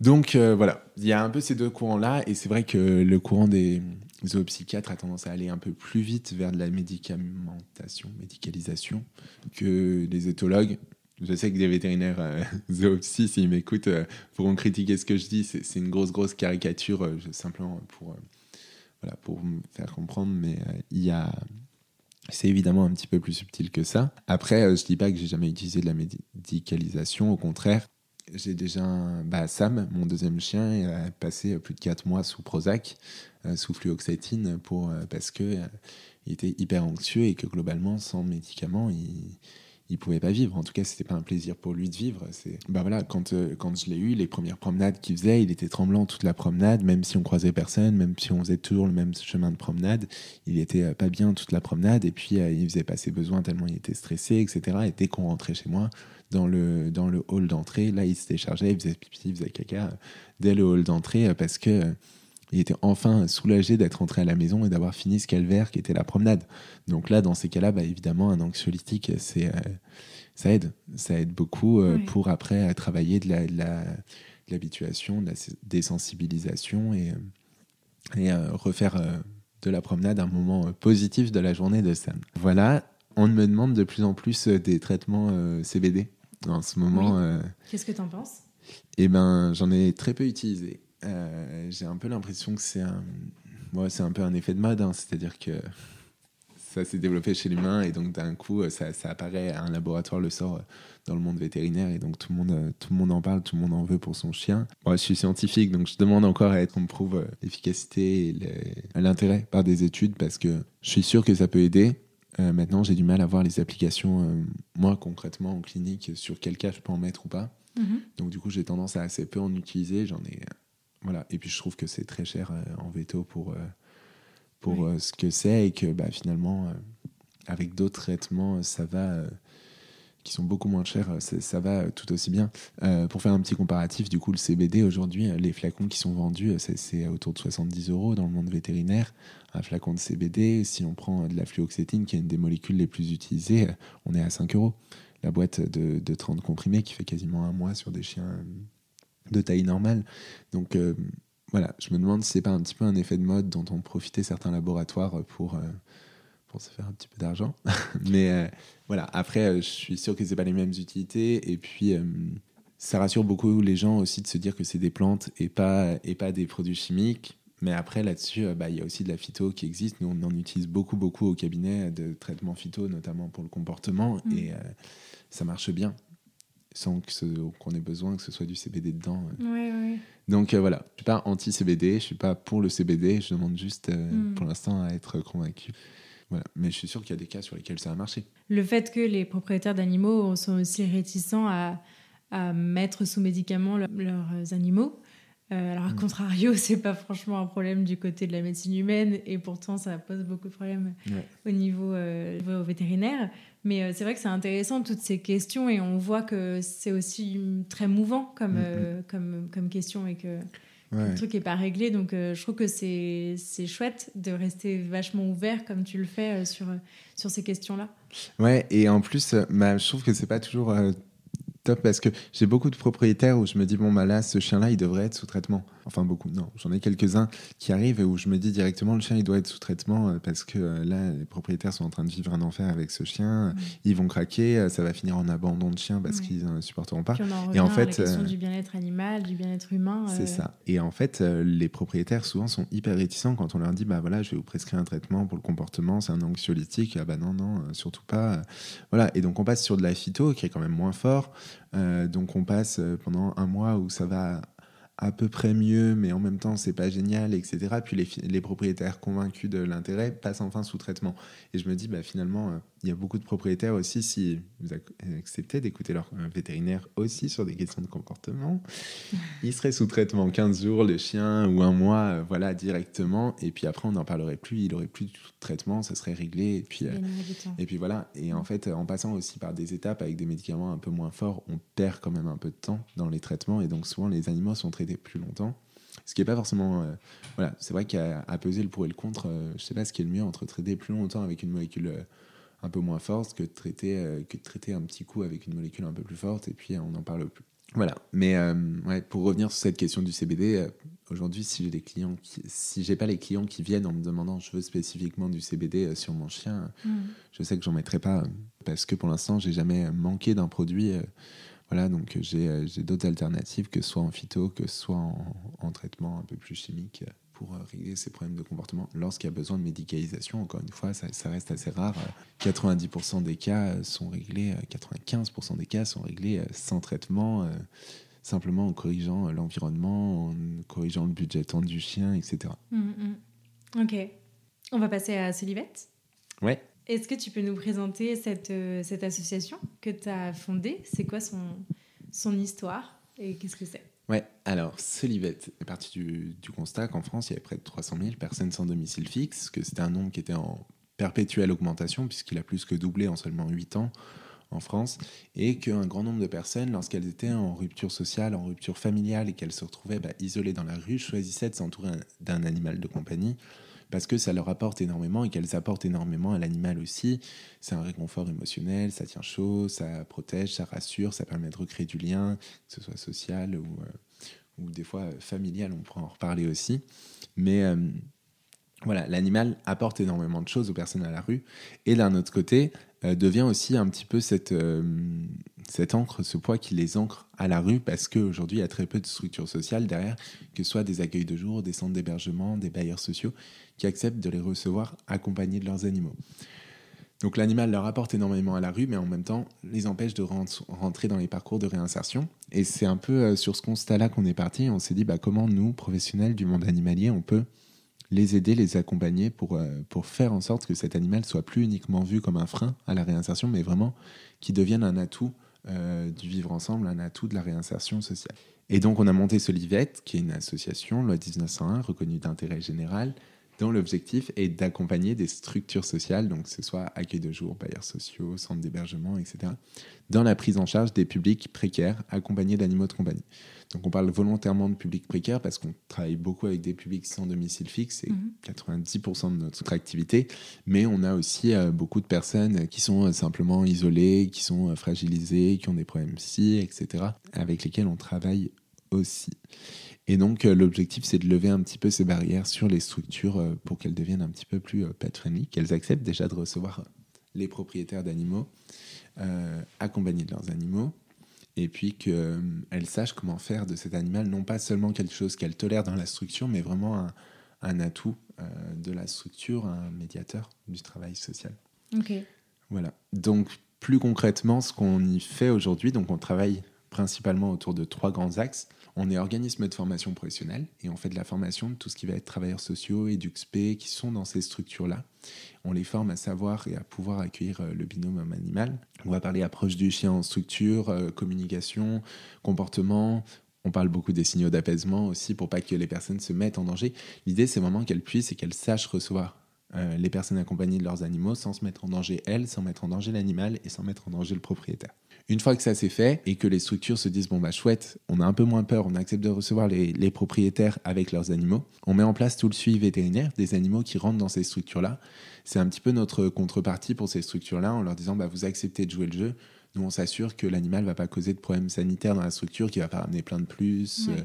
Donc voilà, il y a un peu ces deux courants-là, et c'est vrai que le courant des, zoopsychiatre a tendance à aller un peu plus vite vers de la médicamentation, médicalisation que les éthologues. Je sais que des vétérinaires euh, s'ils m'écoutent, euh, pourront critiquer ce que je dis. C'est une grosse, grosse caricature, euh, simplement pour, voilà, pour me faire comprendre. Mais il y a. C'est évidemment un petit peu plus subtil que ça. Après, je dis pas que j'ai jamais utilisé de la médicalisation. Au contraire, j'ai déjà bah, Sam, mon deuxième chien, a passé plus de 4 mois sous Prozac, euh, sous fluoxétine, pour, euh, parce que euh, il était hyper anxieux et que globalement, sans médicaments, il il pouvait pas vivre. En tout cas, c'était pas un plaisir pour lui de vivre. Bah voilà, quand quand je l'ai eu, les premières promenades qu'il faisait, il était tremblant toute la promenade, même si on croisait personne, même si on faisait toujours le même chemin de promenade, il était pas bien toute la promenade et puis il faisait pas ses besoins tellement il était stressé, etc. Et dès qu'on rentrait chez moi, dans le, dans le hall d'entrée. Là, il se déchargeait, il faisait pipi, il faisait caca dès le hall d'entrée parce que il était enfin soulagé d'être rentré à la maison et d'avoir fini ce calvaire qui était la promenade. Donc là, dans ces cas-là, bah, évidemment, un anxiolytique, c'est, euh, ça aide. Ça aide beaucoup euh, pour après travailler de, la, l'habituation, de la désensibilisation et, euh, et refaire de la promenade un moment positif de la journée de Sam. Voilà, on me demande de plus en plus des traitements CBD en ce moment. Qu'est-ce que tu en penses? Eh ben, j'en ai très peu utilisé. Euh, j'ai un peu l'impression que c'est un, moi, c'est un peu un effet de mode, hein. c'est-à-dire que ça s'est développé chez l'humain et donc d'un coup, ça, ça, apparaît, un laboratoire le sort dans le monde vétérinaire et donc tout le monde, tout le monde en parle, tout le monde en veut pour son chien. Moi, je suis scientifique, donc je demande encore à être qu'on me prouve l'efficacité et l'intérêt par des études parce que je suis sûr que ça peut aider. Euh, maintenant, j'ai du mal à voir les applications, euh, moi concrètement en clinique, sur quel cas je peux en mettre ou pas. Mm-hmm. Donc du coup, j'ai tendance à assez peu en utiliser. J'en ai voilà. Et puis je trouve que c'est très cher euh, en veto pour, euh, pour euh, ce que c'est et que bah, finalement, avec d'autres traitements, ça va qui sont beaucoup moins chers, ça, va tout aussi bien. pour faire un petit comparatif, du coup, le CBD aujourd'hui, les flacons qui sont vendus, c'est autour de 70 euros dans le monde vétérinaire. Un flacon de CBD, si on prend de la fluoxétine, qui est une des molécules les plus utilisées, on est à 5 euros. La boîte de, de 30 comprimés qui fait quasiment un mois sur des chiens de taille normale. Donc euh, voilà, je me demande si c'est pas un petit peu un effet de mode dont ont profité certains laboratoires pour, euh, pour se faire un petit peu d'argent. Mais euh, voilà, après, je suis sûr que c'est pas les mêmes utilités. Et puis, ça rassure beaucoup les gens aussi de se dire que c'est des plantes et pas, et pas des produits chimiques. Mais après, là-dessus, bah, il y a aussi de la phyto qui existe. Nous, on en utilise beaucoup, beaucoup au cabinet de traitement phyto, notamment pour le comportement. Mm. Et ça marche bien sans qu'on ait besoin que ce soit du CBD dedans. Euh. Donc euh, voilà, je suis pas anti-CBD, je suis pas pour le CBD, je demande juste euh, hmm. pour l'instant à être convaincu. Voilà. Mais je suis sûr qu'il y a des cas sur lesquels ça a marché. Le fait que les propriétaires d'animaux sont aussi réticents à, à mettre sous médicaments leurs animaux, alors, à hmm. contrario, c'est pas franchement un problème du côté de la médecine humaine et pourtant ça pose beaucoup de problèmes au niveau, au vétérinaire. Mais euh, c'est vrai que c'est intéressant toutes ces questions et on voit que c'est aussi très mouvant comme, mm, mm. Euh, comme, comme question et que, le truc n'est pas réglé. Donc euh, je trouve que c'est chouette de rester vachement ouvert comme tu le fais sur, sur ces questions-là. Ouais, et en plus, bah, je trouve que c'est pas toujours top parce que j'ai beaucoup de propriétaires où je me dis, bon, bah là, ce chien-là, il devrait être sous traitement. Enfin, beaucoup, non, j'en ai quelques-uns qui arrivent et où je me dis directement, le chien, il doit être sous traitement euh, parce que euh, là, les propriétaires sont en train de vivre un enfer avec ce chien. Mmh. Ils vont craquer, euh, ça va finir en abandon de chien parce qu'ils ne supporteront pas. et en fait, la question du bien-être animal, du bien-être humain. C'est ça. Et en fait, les propriétaires souvent sont hyper réticents quand on leur dit, bah voilà, je vais vous prescrire un traitement pour le comportement, c'est un anxiolytique. Ah bah non, non, surtout pas. Voilà. Et donc, on passe sur de la phyto qui est quand même moins fort. Donc, on passe pendant un mois où ça va à peu près mieux, mais en même temps, c'est pas génial, etc. Puis les, les propriétaires convaincus de l'intérêt passent enfin sous traitement. Et je me dis, bah, finalement, euh, il y a beaucoup de propriétaires aussi, si vous acceptez d'écouter leur euh, vétérinaire aussi sur des questions de comportement, ils seraient sous traitement 15 jours, le chien, ou un mois, euh, voilà, directement. Et puis après, on n'en parlerait plus, il aurait plus de traitement, ça serait réglé. Et puis, euh, et puis voilà. Et en fait, en passant aussi par des étapes avec des médicaments un peu moins forts, on perd quand même un peu de temps dans les traitements. Et donc, souvent, les animaux sont traités plus longtemps. Ce qui n'est pas forcément. voilà, c'est vrai qu'à peser le pour et le contre, je ne sais pas ce qui est le mieux entre traiter plus longtemps avec une molécule un peu moins forte que de traiter, euh, que de traiter un petit coup avec une molécule un peu plus forte et puis on n'en parle plus. Voilà. Mais euh, ouais, pour revenir sur cette question du CBD, euh, aujourd'hui, si j'ai des clients, qui, si j'ai pas les clients qui viennent en me demandant, je veux spécifiquement du CBD sur mon chien, mm. je sais que j'en mettrai pas parce que pour l'instant, j'ai jamais manqué d'un produit. voilà, donc j'ai d'autres alternatives, que ce soit en phyto, que ce soit en, en traitement un peu plus chimique pour euh, régler ces problèmes de comportement lorsqu'il y a besoin de médicalisation. Encore une fois, ça, reste assez rare. 90% des cas sont réglés, 95% des cas sont réglés sans traitement, euh, simplement en corrigeant l'environnement, en corrigeant le budget temps du chien, etc. Mm, mm. Ok. On va passer à Solivette. Ouais. Est-ce que tu peux nous présenter cette, euh, cette association que tu as fondée? C'est quoi son, son histoire et qu'est-ce que c'est? Alors Solivette est parti du, constat qu'en France, il y avait près de 300 000 personnes sans domicile fixe, que c'était un nombre qui était en perpétuelle augmentation, puisqu'il a plus que doublé en seulement 8 ans. en France, et qu'un grand nombre de personnes, lorsqu'elles étaient en rupture sociale, en rupture familiale, et qu'elles se retrouvaient bah, isolées dans la rue, choisissaient de s'entourer d'un animal de compagnie parce que ça leur apporte énormément et qu'elles apportent énormément à l'animal aussi. C'est un réconfort émotionnel, ça tient chaud, ça protège, ça rassure, ça permet de recréer du lien, que ce soit social ou, euh, ou des fois familial, on pourra en reparler aussi. Mais euh, voilà, l'animal apporte énormément de choses aux personnes à la rue. Et d'un autre côté, euh, devient aussi un petit peu cette, cette encre, ce poids qui les ancre à la rue, parce qu'aujourd'hui, il y a très peu de structures sociales derrière, que ce soit des accueils de jour, des centres d'hébergement, des bailleurs sociaux, qui acceptent de les recevoir accompagnés de leurs animaux. Donc l'animal leur apporte énormément à la rue, mais en même temps les empêche de rentrer dans les parcours de réinsertion. Et c'est un peu euh, sur ce constat-là qu'on est parti. On s'est dit bah, comment nous, professionnels du monde animalier, on peut les aider, les accompagner pour, euh, pour faire en sorte que cet animal soit plus uniquement vu comme un frein à la réinsertion, mais vraiment qu'il devienne un atout euh, du vivre ensemble, un atout de la réinsertion sociale. Et donc on a monté Solivette, qui est une association, loi 1901, reconnue d'intérêt général, dont l'objectif est d'accompagner des structures sociales, donc que ce soit accueil de jour, bailleurs sociaux, centres d'hébergement, etc., dans la prise en charge des publics précaires accompagnés d'animaux de compagnie. Donc on parle volontairement de publics précaires parce qu'on travaille beaucoup avec des publics sans domicile fixe, c'est 90% mhm. de notre activité, mais on a aussi euh, beaucoup de personnes qui sont euh, simplement isolées, qui sont euh, fragilisées, qui ont des problèmes psy, etc., avec lesquelles on travaille aussi. Et donc, euh, l'objectif, c'est de lever un petit peu ces barrières sur les structures euh, pour qu'elles deviennent un petit peu plus euh, pet-friendly, qu'elles acceptent déjà de recevoir les propriétaires d'animaux, accompagnés de leurs animaux, et puis qu'elles sachent comment faire de cet animal non pas seulement quelque chose qu'elles tolèrent dans la structure, mais vraiment un, atout de la structure, un médiateur du travail social. Ok. Voilà. Donc, plus concrètement, ce qu'on y fait aujourd'hui, donc on travaille principalement autour de trois grands axes. On est organisme de formation professionnelle et on fait de la formation de tout ce qui va être travailleurs sociaux, EduxP, qui sont dans ces structures-là. On les forme à savoir et à pouvoir accueillir euh, le binôme homme-animal. On va parler approche du chien en structure, euh, communication, comportement. On parle beaucoup des signaux d'apaisement aussi pour pas que les personnes se mettent en danger. L'idée, c'est vraiment qu'elles puissent et qu'elles sachent recevoir euh, les personnes accompagnées de leurs animaux sans se mettre en danger elles, sans mettre en danger l'animal et sans mettre en danger le propriétaire. Une fois que ça s'est fait et que les structures se disent bon bah chouette, on a un peu moins peur, on accepte de recevoir les, propriétaires avec leurs animaux, on met en place tout le suivi vétérinaire des animaux qui rentrent dans ces structures-là. C'est un petit peu notre contrepartie pour ces structures-là en leur disant bah vous acceptez de jouer le jeu, nous on s'assure que l'animal va pas causer de problèmes sanitaires dans la structure, qui va pas ramener plein de plus, euh,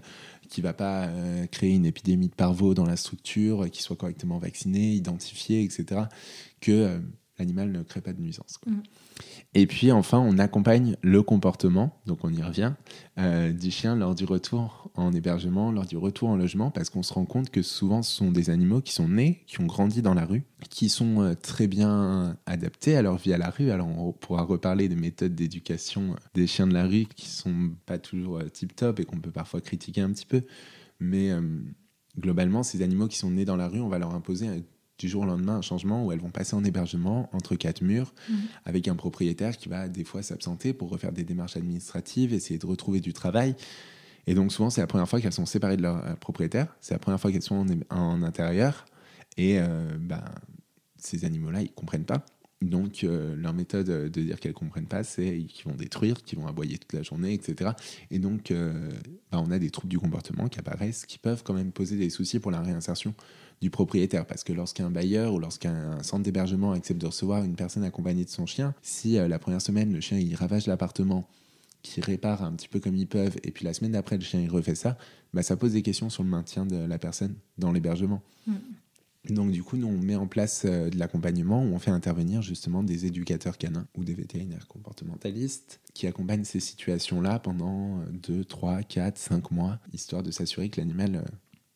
qui va pas euh, créer une épidémie de parvo dans la structure, qui soit correctement vacciné, identifié, etc. Que euh, l'animal ne crée pas de nuisance. Mm. Et puis enfin, on accompagne le comportement, donc on y revient, euh, du chien lors du retour en hébergement, lors du retour en logement, parce qu'on se rend compte que souvent ce sont des animaux qui sont nés, qui ont grandi dans la rue, qui sont euh, très bien adaptés à leur vie à la rue. Alors on pourra reparler des méthodes d'éducation des chiens de la rue qui sont pas toujours euh, tip top et qu'on peut parfois critiquer un petit peu, mais globalement, ces animaux qui sont nés dans la rue, on va leur imposer du jour au lendemain un changement où elles vont passer en hébergement entre quatre murs mhm. avec un propriétaire qui va des fois s'absenter pour refaire des démarches administratives, essayer de retrouver du travail. Et donc souvent c'est la première fois qu'elles sont séparées de leur euh, propriétaire, c'est la première fois qu'elles sont en, intérieur et euh, ben, ces animaux-là ils comprennent pas. Donc euh, leur méthode de dire qu'elles comprennent pas, c'est qu'ils vont détruire, qu'ils vont aboyer toute la journée, etc. Et donc ben, on a des troubles du comportement qui apparaissent, qui peuvent quand même poser des soucis pour la réinsertion du propriétaire. Parce que lorsqu'un bailleur ou lorsqu'un centre d'hébergement accepte de recevoir une personne accompagnée de son chien, si euh, la première semaine le chien il ravage l'appartement, qui répare un petit peu comme ils peuvent, et puis la semaine d'après le chien il refait ça, bah, ça pose des questions sur le maintien de la personne dans l'hébergement. Mm. Donc du coup, nous, on met en place euh, de l'accompagnement où on fait intervenir justement des éducateurs canins ou des vétérinaires comportementalistes qui accompagnent ces situations-là pendant 2, 3, 4, 5 mois, histoire de s'assurer que l'animal euh,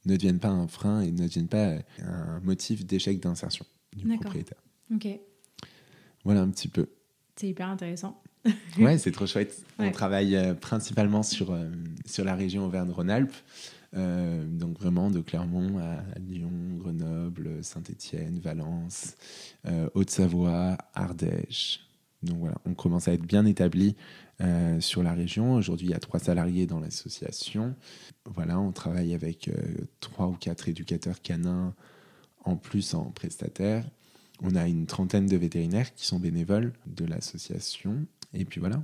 ne deviennent pas un frein et ne deviennent pas un motif d'échec d'insertion du propriétaire. Ok. Voilà un petit peu. C'est hyper intéressant. ouais, c'est trop chouette. On travaille euh, principalement sur, euh, sur la région Auvergne-Rhône-Alpes. Euh, donc vraiment de Clermont à Lyon, Grenoble, Saint-Étienne, Valence, Haute-Savoie, Ardèche. Donc voilà, on commence à être bien établi sur la région. Aujourd'hui, il y a trois salariés dans l'association. Voilà, on travaille avec euh, trois ou quatre éducateurs canins en plus en prestataire. On a une trentaine de vétérinaires qui sont bénévoles de l'association. Et puis voilà,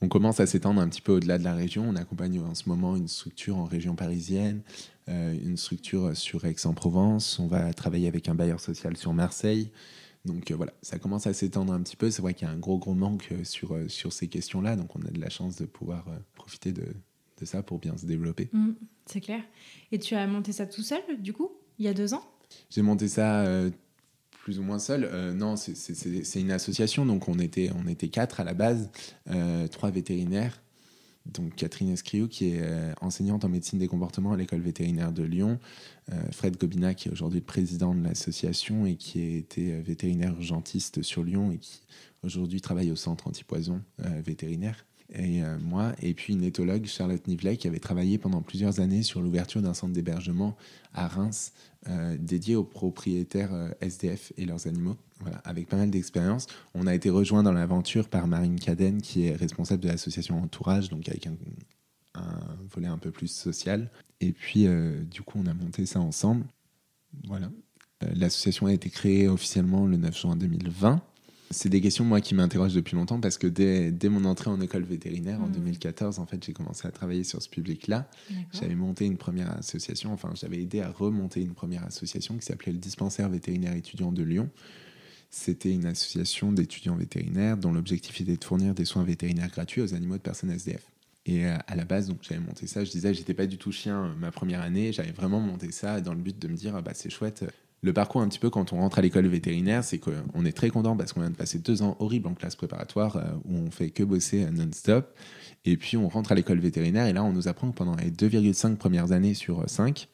on commence à s'étendre un petit peu au-delà de la région. On accompagne en ce moment une structure en région parisienne, euh, une structure sur Aix-en-Provence. On va travailler avec un bailleur social sur Marseille. Donc euh, voilà, ça commence à s'étendre un petit peu. C'est vrai qu'il y a un gros, gros manque euh, sur, sur ces questions-là. Donc on a de la chance de pouvoir profiter de, de ça pour bien se développer. Mmh, c'est clair. Et tu as monté ça tout seul, du coup, il y a deux ans? J'ai monté ça plus ou moins seul. Euh, non, c'est une association, donc on était, on était quatre à la base, euh, trois vétérinaires. Donc Catherine Escriou, qui est euh, enseignante en médecine des comportements à l'école vétérinaire de Lyon, Fred Gobina, qui est aujourd'hui le président de l'association et qui a été vétérinaire urgentiste sur Lyon et qui aujourd'hui travaille au centre antipoison vétérinaire et moi, et puis une éthologue, Charlotte Nivelet, qui avait travaillé pendant plusieurs années sur l'ouverture d'un centre d'hébergement à Reims euh, dédié aux propriétaires euh, SDF et leurs animaux. Voilà, avec pas mal d'expérience. On a été rejoint dans l'aventure par Marine Caden, qui est responsable de l'association Entourage, donc avec un, volet un peu plus social. Et puis, euh, du coup, on a monté ça ensemble. Voilà. L'association a été créée officiellement le 9 juin 2020. C'est des questions, moi, qui m'interrogent depuis longtemps parce que dès, dès, mon entrée en école vétérinaire en 2014, mmh. en fait, j'ai commencé à travailler sur ce public-là. J'avais monté une première association, enfin, j'avais aidé à remonter une première association qui s'appelait le Dispensaire vétérinaire étudiant de Lyon. C'était une association d'étudiants vétérinaires dont l'objectif était de fournir des soins vétérinaires gratuits aux animaux de personnes SDF. Et euh, à la base, donc j'avais monté ça. Je disais, j'étais pas du tout chien euh, ma première année. J'avais vraiment monté ça dans le but de me dire, ah bah c'est chouette le parcours un petit peu quand on rentre à l'école vétérinaire, c'est qu'on est très content parce qu'on vient de passer deux ans horribles en classe préparatoire euh, où on fait que bosser non-stop. Et puis on rentre à l'école vétérinaire et là on nous apprend que pendant les 2,5 premières années sur 5,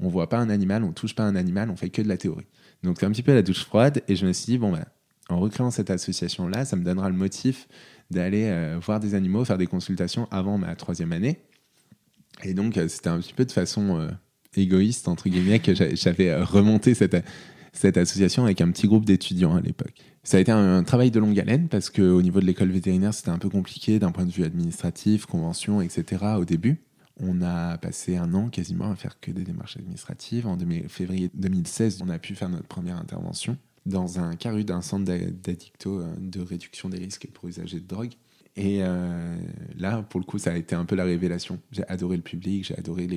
on voit pas un animal, on touche pas un animal, on fait que de la théorie. Donc c'est un petit peu la douche froide et je me suis dit, bon ben, en recréant cette association-là, ça me donnera le motif d'aller euh, voir des animaux, faire des consultations avant ma troisième année. Et donc euh, c'était un petit peu de façon égoïste, entre guillemets, que j'avais euh, remonté cette, cette association avec un petit groupe d'étudiants à l'époque. Ça a été un, travail de longue haleine parce qu'au niveau de l'école vétérinaire, c'était un peu compliqué d'un point de vue administratif, convention, etc. au début. On a passé un an quasiment à faire que des démarches administratives. En février 2016, on a pu faire notre première intervention dans un CARU d'un centre d'addicto euh, de réduction des risques pour usagers de drogue. Et euh, là, pour le coup, ça a été un peu la révélation. J'ai adoré le public, j'ai adoré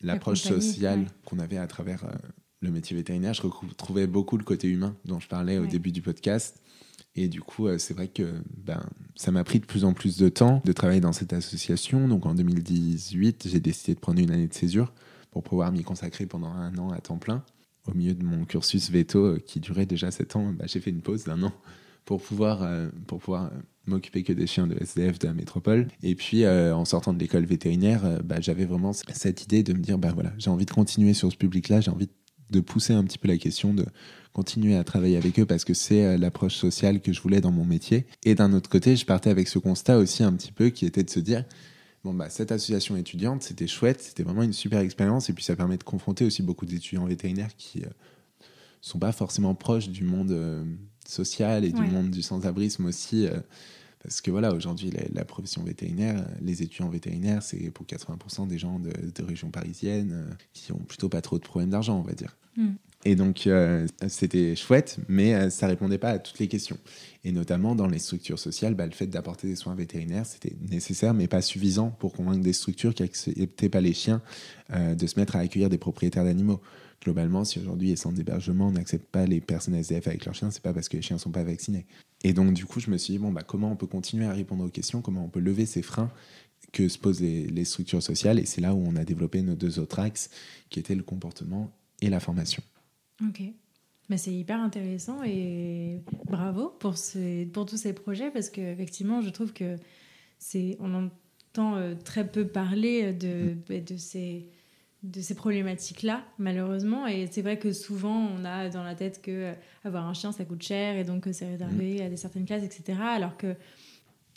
l'approche sociale qu'on avait à travers euh, le métier vétérinaire. Je retrouvais beaucoup le côté humain dont je parlais au début du podcast. Et du coup, euh, c'est vrai que ben, ça m'a pris de plus en plus de temps de travailler dans cette association. Donc en 2018, j'ai décidé de prendre une année de césure pour pouvoir m'y consacrer pendant un an à temps plein. Au milieu de mon cursus veto qui durait déjà 7 ans, ben, j'ai fait une pause d'un an pour pouvoir, pour pouvoir m'occuper que des chiens de SDF de la métropole. Et puis, euh, en sortant de l'école vétérinaire, euh, bah, j'avais vraiment cette idée de me dire, bah voilà, j'ai envie de continuer sur ce public-là, j'ai envie de pousser un petit peu la question de continuer à travailler avec eux parce que c'est euh, l'approche sociale que je voulais dans mon métier. Et d'un autre côté, je partais avec ce constat aussi un petit peu qui était de se dire, bon bah cette association étudiante, c'était chouette, c'était vraiment une super expérience et puis ça permet de confronter aussi beaucoup d'étudiants vétérinaires qui sont pas forcément proches du monde social et du monde du sans-abrisme aussi. Parce que voilà, aujourd'hui, la, profession vétérinaire, les étudiants vétérinaires, c'est pour 80% des gens de, de région parisienne euh, qui ont plutôt pas trop de problèmes d'argent, on va dire. Hmm. Et donc, euh, c'était chouette, mais euh, ça répondait pas à toutes les questions. Et notamment dans les structures sociales, bah, le fait d'apporter des soins vétérinaires, c'était nécessaire, mais pas suffisant pour convaincre des structures qui n'acceptaient pas les chiens de se mettre à accueillir des propriétaires d'animaux globalement, si aujourd'hui les centres d'hébergement n'acceptent pas les personnes SDF avec leurs chiens, c'est pas parce que les chiens ne sont pas vaccinés. Et donc, du coup, je me suis dit, bon, bah, comment on peut continuer à répondre aux questions, comment on peut lever ces freins que se posent les, structures sociales. Et c'est là où on a développé nos deux autres axes, qui étaient le comportement et la formation. Ok. Mais c'est hyper intéressant et bravo pour, pour tous ces projets parce qu'effectivement, je trouve que c'est on entend euh, très peu parler de, mm. de ces de ces problématiques-là, malheureusement. Et c'est vrai que souvent, on a dans la tête que euh, avoir un chien, ça coûte cher et donc c'est réservé mm. à des certaines classes, etc. Alors que,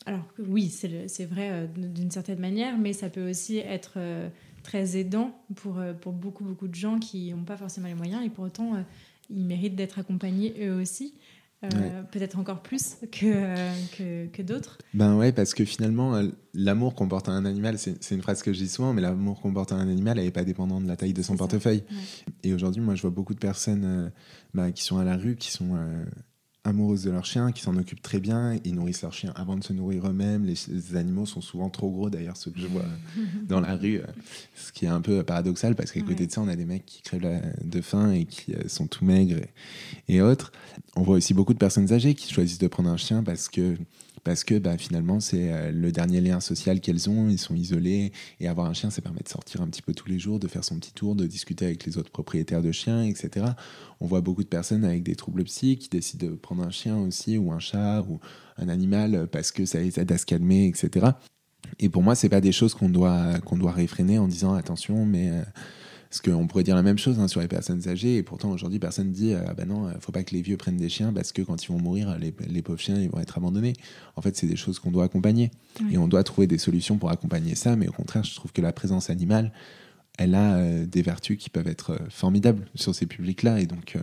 alors que oui, c'est vrai euh, d'une certaine manière, mais ça peut aussi être euh, très aidant pour, pour beaucoup, beaucoup de gens qui n'ont pas forcément les moyens et pour autant, ils méritent d'être accompagnés eux aussi. Euh, peut-être encore plus que, que, d'autres. Ben ouais, parce que finalement, euh, l'amour qu'on porte à un animal, c'est une phrase que je dis souvent, mais l'amour qu'on porte à un animal, elle n'est pas dépendante de la taille de son portefeuille. Et aujourd'hui, moi, je vois beaucoup de personnes euh, bah, qui sont à la rue, qui sont amoureuses de leur chien, qui s'en occupent très bien, ils nourrissent leur chien avant de se nourrir eux-mêmes. Les, animaux sont souvent trop gros, d'ailleurs, ceux que je vois dans la rue, euh, ce qui est un peu paradoxal parce qu'à côté de ça, on a des mecs qui crèvent de faim et qui euh, sont tout maigres et, autres. On voit aussi beaucoup de personnes âgées qui choisissent de prendre un chien parce que parce que bah, finalement c'est euh, le dernier lien social qu'elles ont, ils sont isolés et avoir un chien ça permet de sortir un petit peu tous les jours, de faire son petit tour, de discuter avec les autres propriétaires de chiens, etc. On voit beaucoup de personnes avec des troubles psy qui décident de prendre un chien aussi ou un chat ou un animal parce que ça les aide à se calmer, etc. Et pour moi c'est pas des choses qu'on doit qu'on doit réfréner en disant attention mais euh, parce qu'on pourrait dire la même chose hein, sur les personnes âgées, et pourtant aujourd'hui personne ne dit ah ben non, faut pas que les vieux prennent des chiens parce que quand ils vont mourir, les, les pauvres chiens ils vont être abandonnés. En fait, c'est des choses qu'on doit accompagner, et on doit trouver des solutions pour accompagner ça. Mais au contraire, je trouve que la présence animale, elle a euh, des vertus qui peuvent être euh, formidables sur ces publics-là, et donc euh,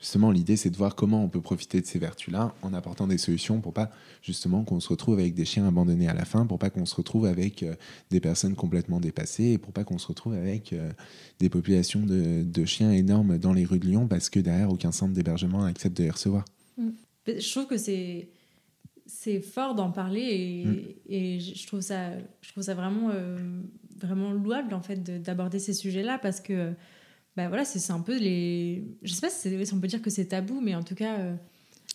justement, l'idée, c'est de voir comment on peut profiter de ces vertus-là en apportant des solutions pour pas, justement, qu'on se retrouve avec des chiens abandonnés à la fin, pour pas qu'on se retrouve avec euh, des personnes complètement dépassées, et pour pas qu'on se retrouve avec euh, des populations de, chiens énormes dans les rues de Lyon parce que derrière, aucun centre d'hébergement accepte de les recevoir. Mm. Je trouve que c'est c'est fort d'en parler et, mm. je trouve ça je trouve ça vraiment euh, vraiment louable en fait d'aborder ces sujets là parce que bah voilà, c'est un peu les. Je sais pas si, on peut dire que c'est tabou, mais en tout cas, euh,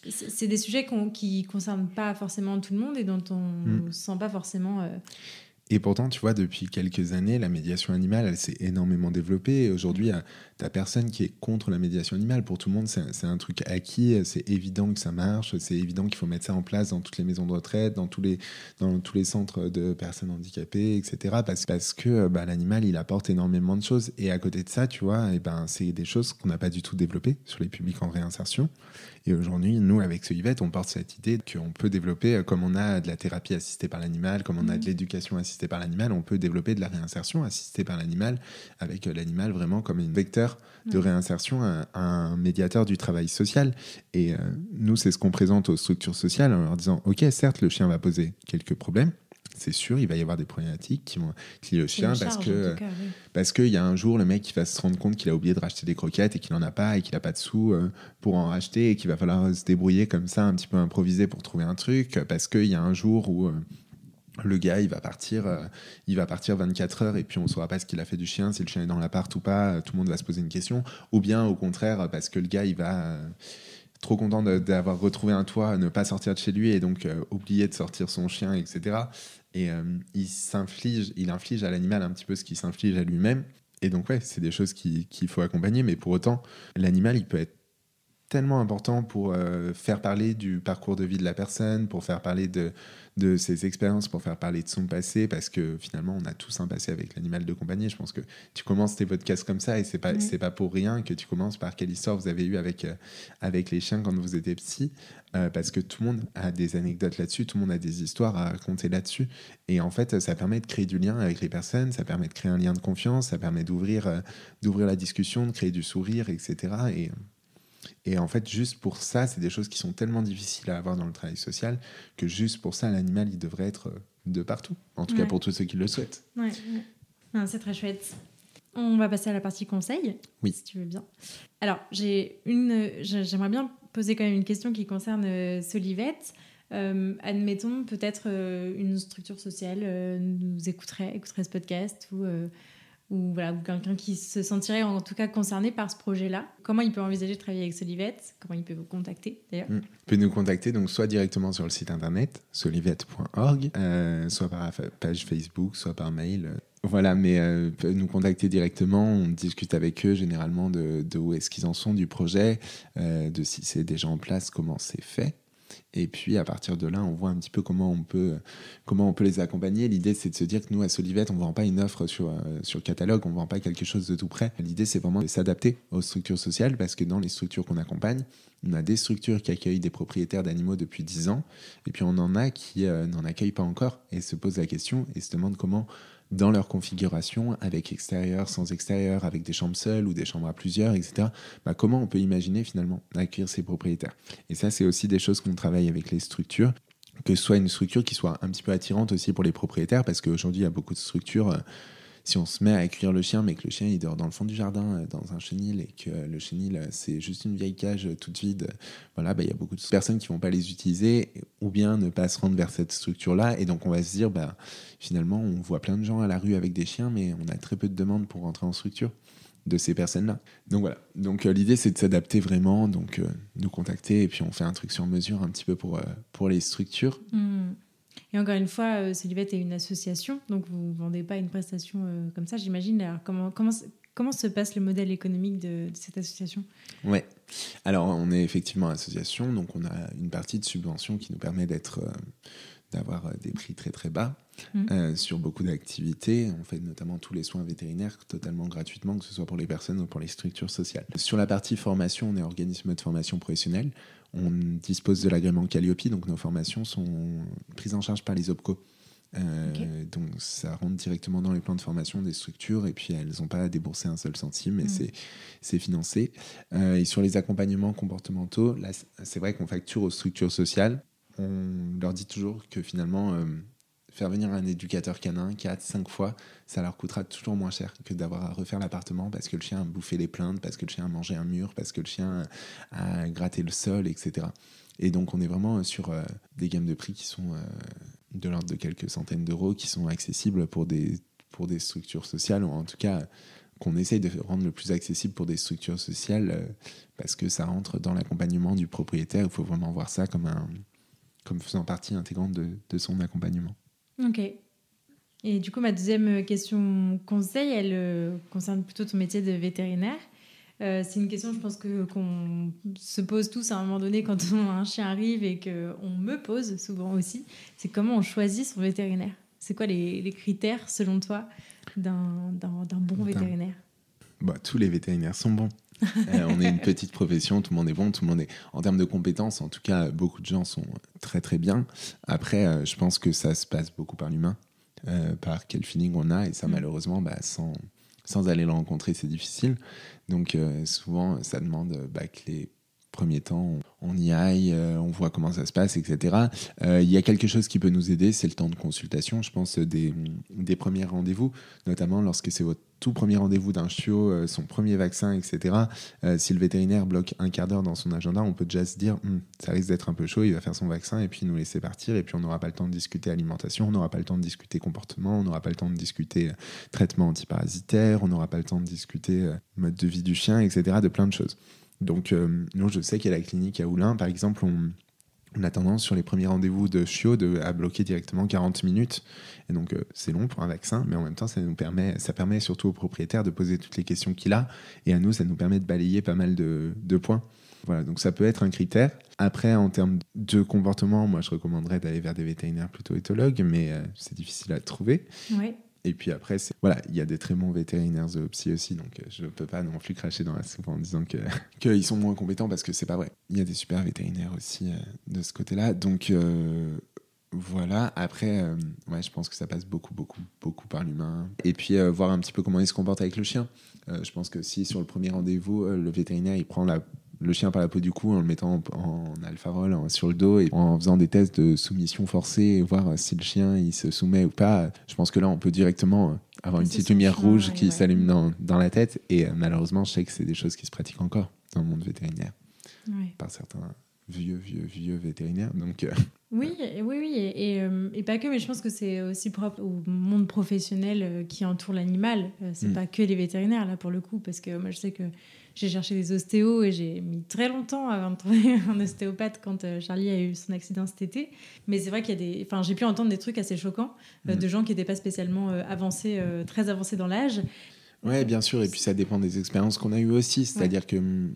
c'est des sujets qui concernent pas forcément tout le monde et dont on ne mm. sent pas forcément. Euh, et pourtant, tu vois, depuis quelques années, la médiation animale, elle s'est énormément développée. Aujourd'hui, t'as personne qui est contre la médiation animale. Pour tout le monde, c'est un truc acquis. C'est évident que ça marche. C'est évident qu'il faut mettre ça en place dans toutes les maisons de retraite, dans tous les, dans tous les centres de personnes handicapées, etc. Parce, parce que bah, l'animal, il apporte énormément de choses. Et à côté de ça, tu vois, et eh ben, c'est des choses qu'on n'a pas du tout développées sur les publics en réinsertion. Et aujourd'hui, nous, avec ce Yvette, on porte cette idée qu'on peut développer, euh, comme on a de la thérapie assistée par l'animal, comme on a de mmh. l'éducation assistée par l'animal, on peut développer de la réinsertion assistée par l'animal, avec euh, l'animal vraiment comme un vecteur de réinsertion, un, médiateur du travail social. Et euh, nous, c'est ce qu'on présente aux structures sociales en leur disant, OK, certes, le chien va poser quelques problèmes, c'est sûr, il va y avoir des problématiques qui vont liées au chien parce que parce qu'il y a un jour le mec qui va se rendre compte qu'il a oublié de racheter des croquettes et qu'il n'en a pas et qu'il n'a pas de sous euh, pour en racheter et qu'il va falloir se débrouiller comme ça, un petit peu improviser pour trouver un truc parce qu'il y a un jour où le gars, il va partir, euh, il va partir 24 heures et puis on ne saura pas ce qu'il a fait du chien, si le chien est dans l'appart ou pas. Tout le monde va se poser une question. Ou bien au contraire, parce que le gars, il va trop content d'avoir retrouvé un toit, ne pas sortir de chez lui et donc oublier de sortir son chien, etc. Et euh, il s'inflige, il inflige à l'animal un petit peu ce qu'il s'inflige à lui-même. Et donc, ouais, c'est des choses qu'il faut accompagner, mais pour autant, l'animal, il peut être tellement important pour euh, faire parler du parcours de vie de la personne, pour faire parler de, de ses expériences, pour faire parler de son passé, parce que finalement, on a tous un passé avec l'animal de compagnie. Je pense que tu commences tes podcasts comme ça, et c'est pas, c'est pas pour rien que tu commences par quelle histoire vous avez eu avec, euh, avec les chiens quand vous étiez petit, euh, parce que tout le monde a des anecdotes là-dessus, tout le monde a des histoires à raconter là-dessus. Et en fait, ça permet de créer du lien avec les personnes, ça permet de créer un lien de confiance, ça permet d'ouvrir, d'ouvrir la discussion, de créer du sourire, etc. Et et en fait, juste pour ça, c'est des choses qui sont tellement difficiles à avoir dans le travail social que juste pour ça, l'animal, il devrait être euh, de partout. En tout cas, pour tous ceux qui le souhaitent. Ouais, c'est très chouette. On va passer à la partie conseil, oui. si tu veux bien. Alors, j'ai une, j'aimerais bien poser quand même une question qui concerne euh, Solivette. Euh, admettons, peut-être une structure sociale nous écouterait, écouterait ce podcast ou ou voilà, quelqu'un qui se sentirait en tout cas concerné par ce projet-là. Comment il peut envisager de travailler avec Solivette? Comment il peut vous contacter d'ailleurs? Mm. Il peut nous contacter donc soit directement sur le site internet solivette.org, euh, soit par page Facebook, soit par mail. Voilà, mais euh, peut nous contacter directement. On discute avec eux généralement de, de où est-ce qu'ils en sont du projet, euh, de si c'est déjà en place, comment c'est fait. Et puis à partir de là, on voit un petit peu comment on peut, comment on peut les accompagner. L'idée, c'est de se dire que nous, à Solivette, on ne vend pas une offre sur, euh, sur catalogue, on ne vend pas quelque chose de tout près. L'idée, c'est vraiment de s'adapter aux structures sociales parce que dans les structures qu'on accompagne, on a des structures qui accueillent des propriétaires d'animaux depuis 10 ans, et puis on en a qui euh, n'en accueillent pas encore et se posent la question et se demandent comment dans leur configuration, avec extérieur, sans extérieur, avec des chambres seules ou des chambres à plusieurs, etc. Bah, comment on peut imaginer finalement accueillir ces propriétaires? Et ça, c'est aussi des choses qu'on travaille avec les structures que ce soit une structure qui soit un petit peu attirante aussi pour les propriétaires, parce qu'aujourd'hui, il y a beaucoup de structures, euh, si on se met à accueillir le chien, mais que le chien il dort dans le fond du jardin, euh, dans un chenil, et que le chenil c'est juste une vieille cage toute vide, voilà, bah, il y a beaucoup de personnes qui vont pas les utiliser, ou bien ne pas se rendre vers cette structure-là, et donc on va se dire, bah, finalement, on voit plein de gens à la rue avec des chiens, mais on a très peu de demandes pour rentrer en structure de ces personnes-là. Donc voilà. Donc euh, l'idée c'est de s'adapter vraiment, donc euh, nous contacter et puis on fait un truc sur mesure un petit peu pour, euh, pour les structures. Hmm. Et encore une fois, Solivette est une association, donc vous ne vendez pas une prestation comme ça, j'imagine. Alors comment, comment, comment se passe le modèle économique de, cette association? Ouais. Alors on est effectivement association, donc on a une partie de subvention qui nous permet d'être d'avoir des prix très très bas. Mm. Euh, sur beaucoup d'activités. On fait notamment tous les soins vétérinaires totalement gratuitement, que ce soit pour les personnes ou pour les structures sociales. Sur la partie formation, on est organisme de formation professionnelle. On dispose de l'agrément Calliope, donc nos formations sont prises en charge par les OPCO. Euh, donc ça rentre directement dans les plans de formation des structures et puis elles n'ont pas à débourser un seul centime et mm. c'est financé. Euh, et sur les accompagnements comportementaux, là c'est vrai qu'on facture aux structures sociales. On leur dit toujours que finalement faire venir un éducateur canin 4, 5 fois, ça leur coûtera toujours moins cher que d'avoir à refaire l'appartement parce que le chien a bouffé les plaintes, parce que le chien a mangé un mur, parce que le chien a gratté le sol, etc. Et donc on est vraiment sur euh, des gammes de prix qui sont euh, de l'ordre de quelques centaines d'euros, qui sont accessibles pour des, pour des structures sociales, ou en tout cas qu'on essaye de rendre le plus accessible pour des structures sociales, euh, parce que ça rentre dans l'accompagnement du propriétaire. Il faut vraiment voir ça comme, un, comme faisant partie intégrante de son accompagnement. Ok. Et du coup, ma deuxième question conseil, elle euh, concerne plutôt ton métier de vétérinaire. Euh, c'est une question, je pense, que, qu'on se pose tous à un moment donné quand un chien arrive et qu'on me pose souvent aussi. C'est comment on choisit son vétérinaire? C'est quoi les, critères, selon toi, d'un, bon vétérinaire? Bah, Tous les vétérinaires sont bons. Euh, on est une petite profession, tout le monde est bon, tout le monde est en termes de compétences. En tout cas, beaucoup de gens sont très très bien. Après, euh, je pense que ça se passe beaucoup par l'humain, euh, par quel feeling on a, et ça mm. malheureusement, bah, sans sans aller le rencontrer, c'est difficile. Donc souvent, ça demande bah, que les premiers temps, on y aille, on voit comment ça se passe, etc. Il y a quelque chose qui peut nous aider, c'est le temps de consultation, je pense, des, des premiers rendez-vous, notamment lorsque c'est votre tout premier rendez-vous d'un chiot, euh, son premier vaccin, etc. Euh, si le vétérinaire bloque un quart d'heure dans son agenda, on peut déjà se dire hum, ça risque d'être un peu chaud, il va faire son vaccin et puis nous laisser partir. Et puis on n'aura pas le temps de discuter alimentation, on n'aura pas le temps de discuter comportement, on n'aura pas le temps de discuter euh, traitement antiparasitaire, on n'aura pas le temps de discuter mode de vie du chien, etc. De plein de choses. Donc, nous, je sais qu'à la clinique à Oulin, par exemple, on, a tendance sur les premiers rendez-vous de chiot à bloquer directement 40 minutes. Et donc euh, c'est long pour un vaccin, mais en même temps ça nous permet, ça permet surtout au propriétaire de poser toutes les questions qu'il a, et à nous ça nous permet de balayer pas mal de, de points. Voilà, donc ça peut être un critère. Après, en termes de comportement, moi je recommanderais d'aller vers des vétérinaires plutôt éthologues, mais euh, c'est difficile à trouver. Oui. Et puis après, voilà, il y a des très bons vétérinaires zoopsy aussi, donc euh, je ne peux pas non plus cracher dans la soupe en disant qu'ils sont moins compétents parce que c'est pas vrai. Il y a des super vétérinaires aussi euh, de ce côté-là. Donc euh, voilà, après, ouais, je pense que ça passe beaucoup, beaucoup, beaucoup par l'humain. Et puis voir un petit peu comment il se comporte avec le chien. je pense que si sur le premier rendez-vous, le vétérinaire il prend la le chien par la peau du cou en le mettant en, alpha-roll sur le dos et en faisant des tests de soumission forcée et voir si le chien il se soumet ou pas. Je pense que là, on peut directement avoir une petite lumière rouge qui s'allume dans, dans, la tête. Et euh, malheureusement, je sais que c'est des choses qui se pratiquent encore dans le monde vétérinaire par certains vieux, vieux, vieux vétérinaires. Donc, euh, Oui, oui, oui, et, euh, et, pas que, mais je pense que c'est aussi propre au monde professionnel qui entoure l'animal. c'est mm. pas que les vétérinaires, là, pour le coup, parce que moi, je sais que j'ai cherché des ostéos et j'ai mis très longtemps avant de trouver un ostéopathe quand euh, Charlie a eu son accident cet été. Mais c'est vrai qu'il y a des. Enfin, j'ai pu entendre des trucs assez choquants euh, mm. de gens qui n'étaient pas spécialement euh, avancés, très avancés dans l'âge. Ouais, bien sûr. Et puis ça dépend des expériences qu'on a eues aussi. C'est-à-dire que mm,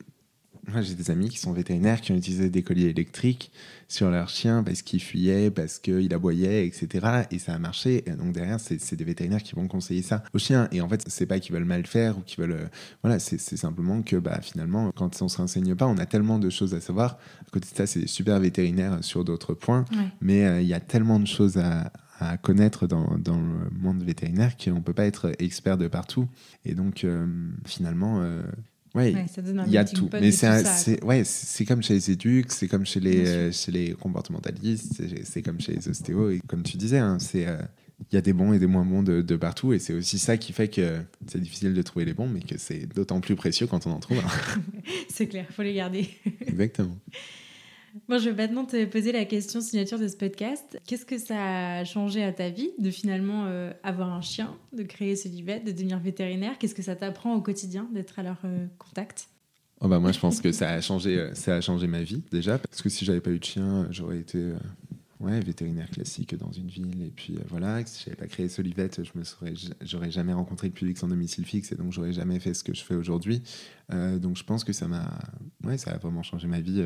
moi, j'ai des amis qui sont vétérinaires qui ont utilisé des colliers électriques sur leur chien parce qu'il fuyait, parce qu'il aboyait, etc. Et ça a marché. Et donc derrière, c'est des vétérinaires qui vont conseiller ça aux chiens. Et en fait, c'est pas qu'ils veulent mal faire ou qu'ils veulent. Euh, voilà, c'est simplement que bah, finalement, quand on se renseigne pas, on a tellement de choses à savoir. À côté de ça, c'est super vétérinaire sur d'autres points. Mais euh, il y a tellement de choses à, connaître dans, dans, le monde vétérinaire qu'on ne peut pas être expert de partout. Et donc, euh, finalement, oui, il y a tout. Mais c'est ouais, comme chez les éduques, c'est comme chez les, chez les comportementalistes, c'est comme chez les ostéos. Et comme tu disais, hein, c'est euh, il y a des bons et des moins bons de, partout. Et c'est aussi ça qui fait que c'est difficile de trouver les bons, mais que c'est d'autant plus précieux quand on en trouve c'est clair, il faut les garder. Exactement. Bon, je vais maintenant te poser la question signature de ce podcast. Qu'est-ce que ça a changé à ta vie de finalement euh, avoir un chien, de créer ce de devenir vétérinaire? Qu'est-ce que ça t'apprend au quotidien d'être à leur euh, contact? Oh bah moi, je pense que ça a changé, euh, ça a changé ma vie déjà, parce que si j'avais pas eu de chien, j'aurais été ouais, vétérinaire classique dans une ville. Et puis voilà, si j'avais pas créé Solivette, je me serais, j'aurais jamais rencontré le public sans domicile fixe et donc j'aurais jamais fait ce que je fais aujourd'hui. donc je pense que ça m'a, ouais, ça a vraiment changé ma vie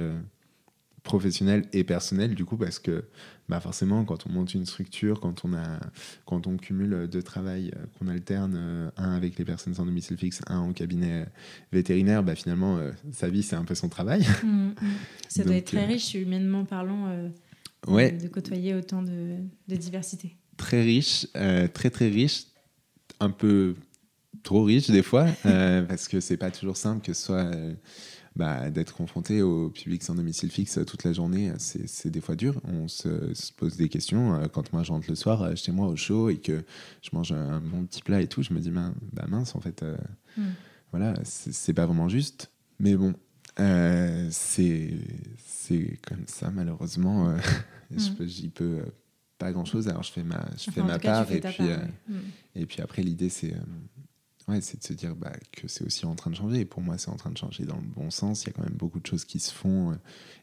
professionnel et personnel du coup parce que bah forcément quand on monte une structure quand on a quand on cumule deux travail euh, qu'on alterne euh, un avec les personnes sans domicile fixe un en cabinet vétérinaire bah finalement euh, sa vie c'est un peu son travail mmh, mmh. ça doit être très riche humainement parlant ouais. de, côtoyer autant de, de diversité très riche très très riche un peu trop riche des fois parce que c'est pas toujours simple que ce soit bah, d'être confronté au public sans domicile fixe toute la journée, c'est des fois dur. On se, pose des questions. Euh, quand moi je rentre le soir euh, chez moi au chaud et que je mange un bon petit plat et tout, je me dis bah, mince en fait, euh, hmm. voilà, c'est pas vraiment juste. Mais bon, c'est c'est comme ça malheureusement. Hmm. J'y peux pas grand chose. Alors je fais ma je fais ma part et puis hmm. et puis après l'idée c'est ouais, c'est de se dire bah, que c'est aussi en train de changer. Et pour moi, c'est en train de changer dans le bon sens. Il y a quand même beaucoup de choses qui se font. Euh,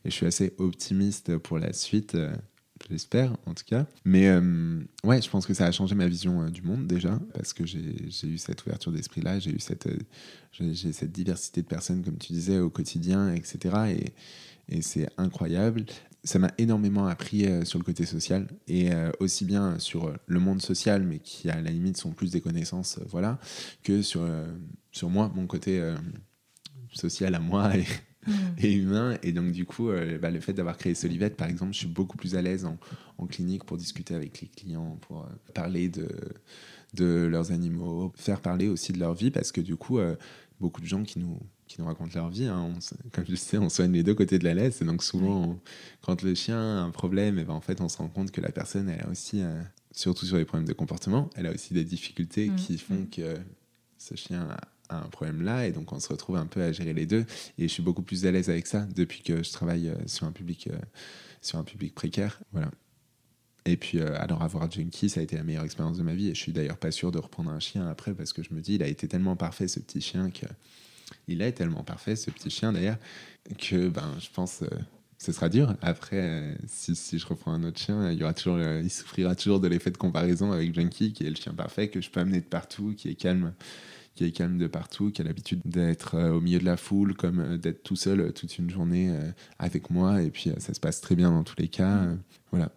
et je suis assez optimiste pour la suite. Euh, j'espère en tout cas. Mais euh, ouais, je pense que ça a changé ma vision du monde déjà, parce que j'ai eu cette ouverture d'esprit-là, j'ai eu cette, j'ai cette diversité de personnes, comme tu disais, au quotidien, etc. Et, et c'est incroyable ça m'a énormément appris euh, sur le côté social et euh, aussi bien sur le monde social, mais qui à la limite sont plus des connaissances, euh, voilà, que sur, sur moi, mon côté social à moi et, mmh. et, humain. Et donc, du coup, bah, le fait d'avoir créé Solivette, par exemple, je suis beaucoup plus à l'aise en, en, clinique pour discuter avec les clients, pour parler de, de leurs animaux, faire parler aussi de leur vie, parce que du coup, beaucoup de gens qui nous qui nous racontent leur vie. Hein. comme je sais, on soigne les deux côtés de la laisse. Et donc souvent, quand le chien a un problème, et eh ben, en fait, on se rend compte que la personne, elle a aussi, euh, surtout sur les problèmes de comportement, elle a aussi des difficultés mmh. qui font mmh. que ce chien a, un problème là. Et donc on se retrouve un peu à gérer les deux. Et je suis beaucoup plus à l'aise avec ça depuis que je travaille euh, sur un public, euh, sur un public précaire. Voilà. Et puis, alors avoir Junkie, ça a été la meilleure expérience de ma vie. Et je suis d'ailleurs pas sûr de reprendre un chien après parce que je me dis, il a été tellement parfait ce petit chien que il est tellement parfait, ce petit chien d'ailleurs, que ben, je pense que euh, ce sera dur. Après, euh, si, si, je reprends un autre chien, il, y aura toujours, euh, il souffrira toujours de l'effet de comparaison avec Junkie, qui est le chien parfait que je peux amener de partout, qui est calme qui est calme de partout, qui a l'habitude d'être au milieu de la foule, comme d'être tout seul toute une journée avec moi, et puis ça se passe très bien dans tous les cas. voilà.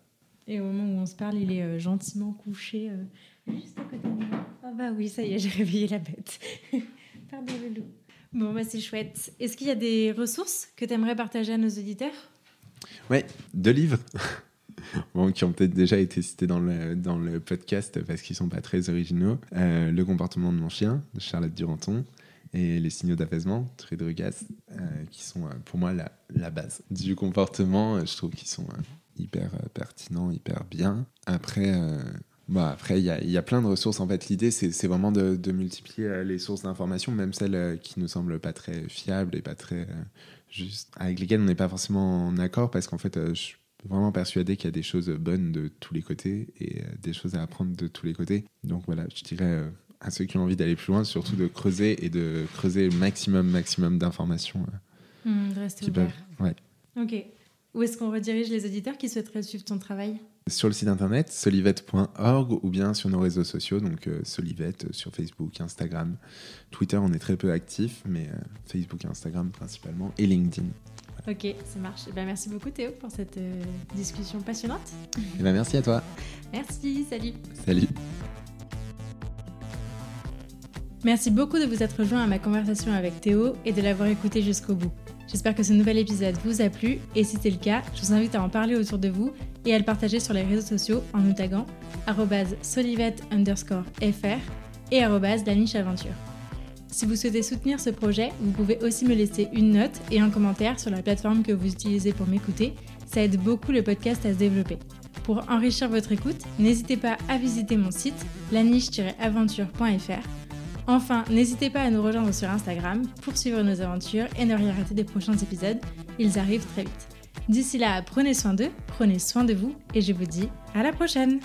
Et au moment où on se parle, il est gentiment couché juste à côté de moi. Ah bah oui, ça y est, j'ai réveillé la bête. Pardon le loup. Bon, bah, c'est chouette. Est-ce qu'il y a des ressources que tu aimerais partager à nos auditeurs? Oui, deux livres. bon, qui ont peut-être déjà été cités dans le, dans le podcast parce qu'ils sont pas très originaux. Euh, le comportement de mon chien, de Charlotte Duranton, et Les signaux d'apaisement, de Drugas, euh, qui sont euh, pour moi la, la, base du comportement. Je trouve qu'ils sont hyper pertinents, hyper bien. Après, bah, après, il y, y a, plein de ressources. En fait, l'idée, c'est vraiment de, de, multiplier euh, les sources d'informations, même celles euh, qui nous semblent pas très fiables et pas très euh, justes, avec lesquelles on n'est pas forcément en accord, parce qu'en fait, je suis vraiment persuadé qu'il y a des choses bonnes de tous les côtés et des choses à apprendre de tous les côtés. Donc voilà, je dirais à ceux qui ont envie d'aller plus loin, surtout de creuser et de creuser le maximum, maximum d'informations. Mmh, rester ouvert. Ouais. Ok. Où est-ce qu'on redirige les auditeurs qui souhaiteraient suivre ton travail sur le site internet solivette.org ou bien sur nos réseaux sociaux, donc euh, Solivette euh, sur Facebook, Instagram, Twitter, on est très peu actifs, mais euh, Facebook et Instagram principalement, et LinkedIn. Ok, ça marche. Eh ben, merci beaucoup Théo pour cette discussion passionnante. Et eh ben, merci à toi. Merci, salut. Salut. Merci beaucoup de vous être rejoint à ma conversation avec Théo et de l'avoir écouté jusqu'au bout. J'espère que ce nouvel épisode vous a plu et si c'est le cas, je vous invite à en parler autour de vous et à le partager sur les réseaux sociaux en nous taguant solivette underscore fr et la niche aventure. Si vous souhaitez soutenir ce projet, vous pouvez aussi me laisser une note et un commentaire sur la plateforme que vous utilisez pour m'écouter. Ça aide beaucoup le podcast à se développer. Pour enrichir votre écoute, n'hésitez pas à visiter mon site laniche-aventure.fr. Enfin, n'hésitez pas à nous rejoindre sur Instagram pour suivre nos aventures et ne rien rater des prochains épisodes. Ils arrivent très vite. D'ici là, prenez soin d'eux, prenez soin de vous et je vous dis à la prochaine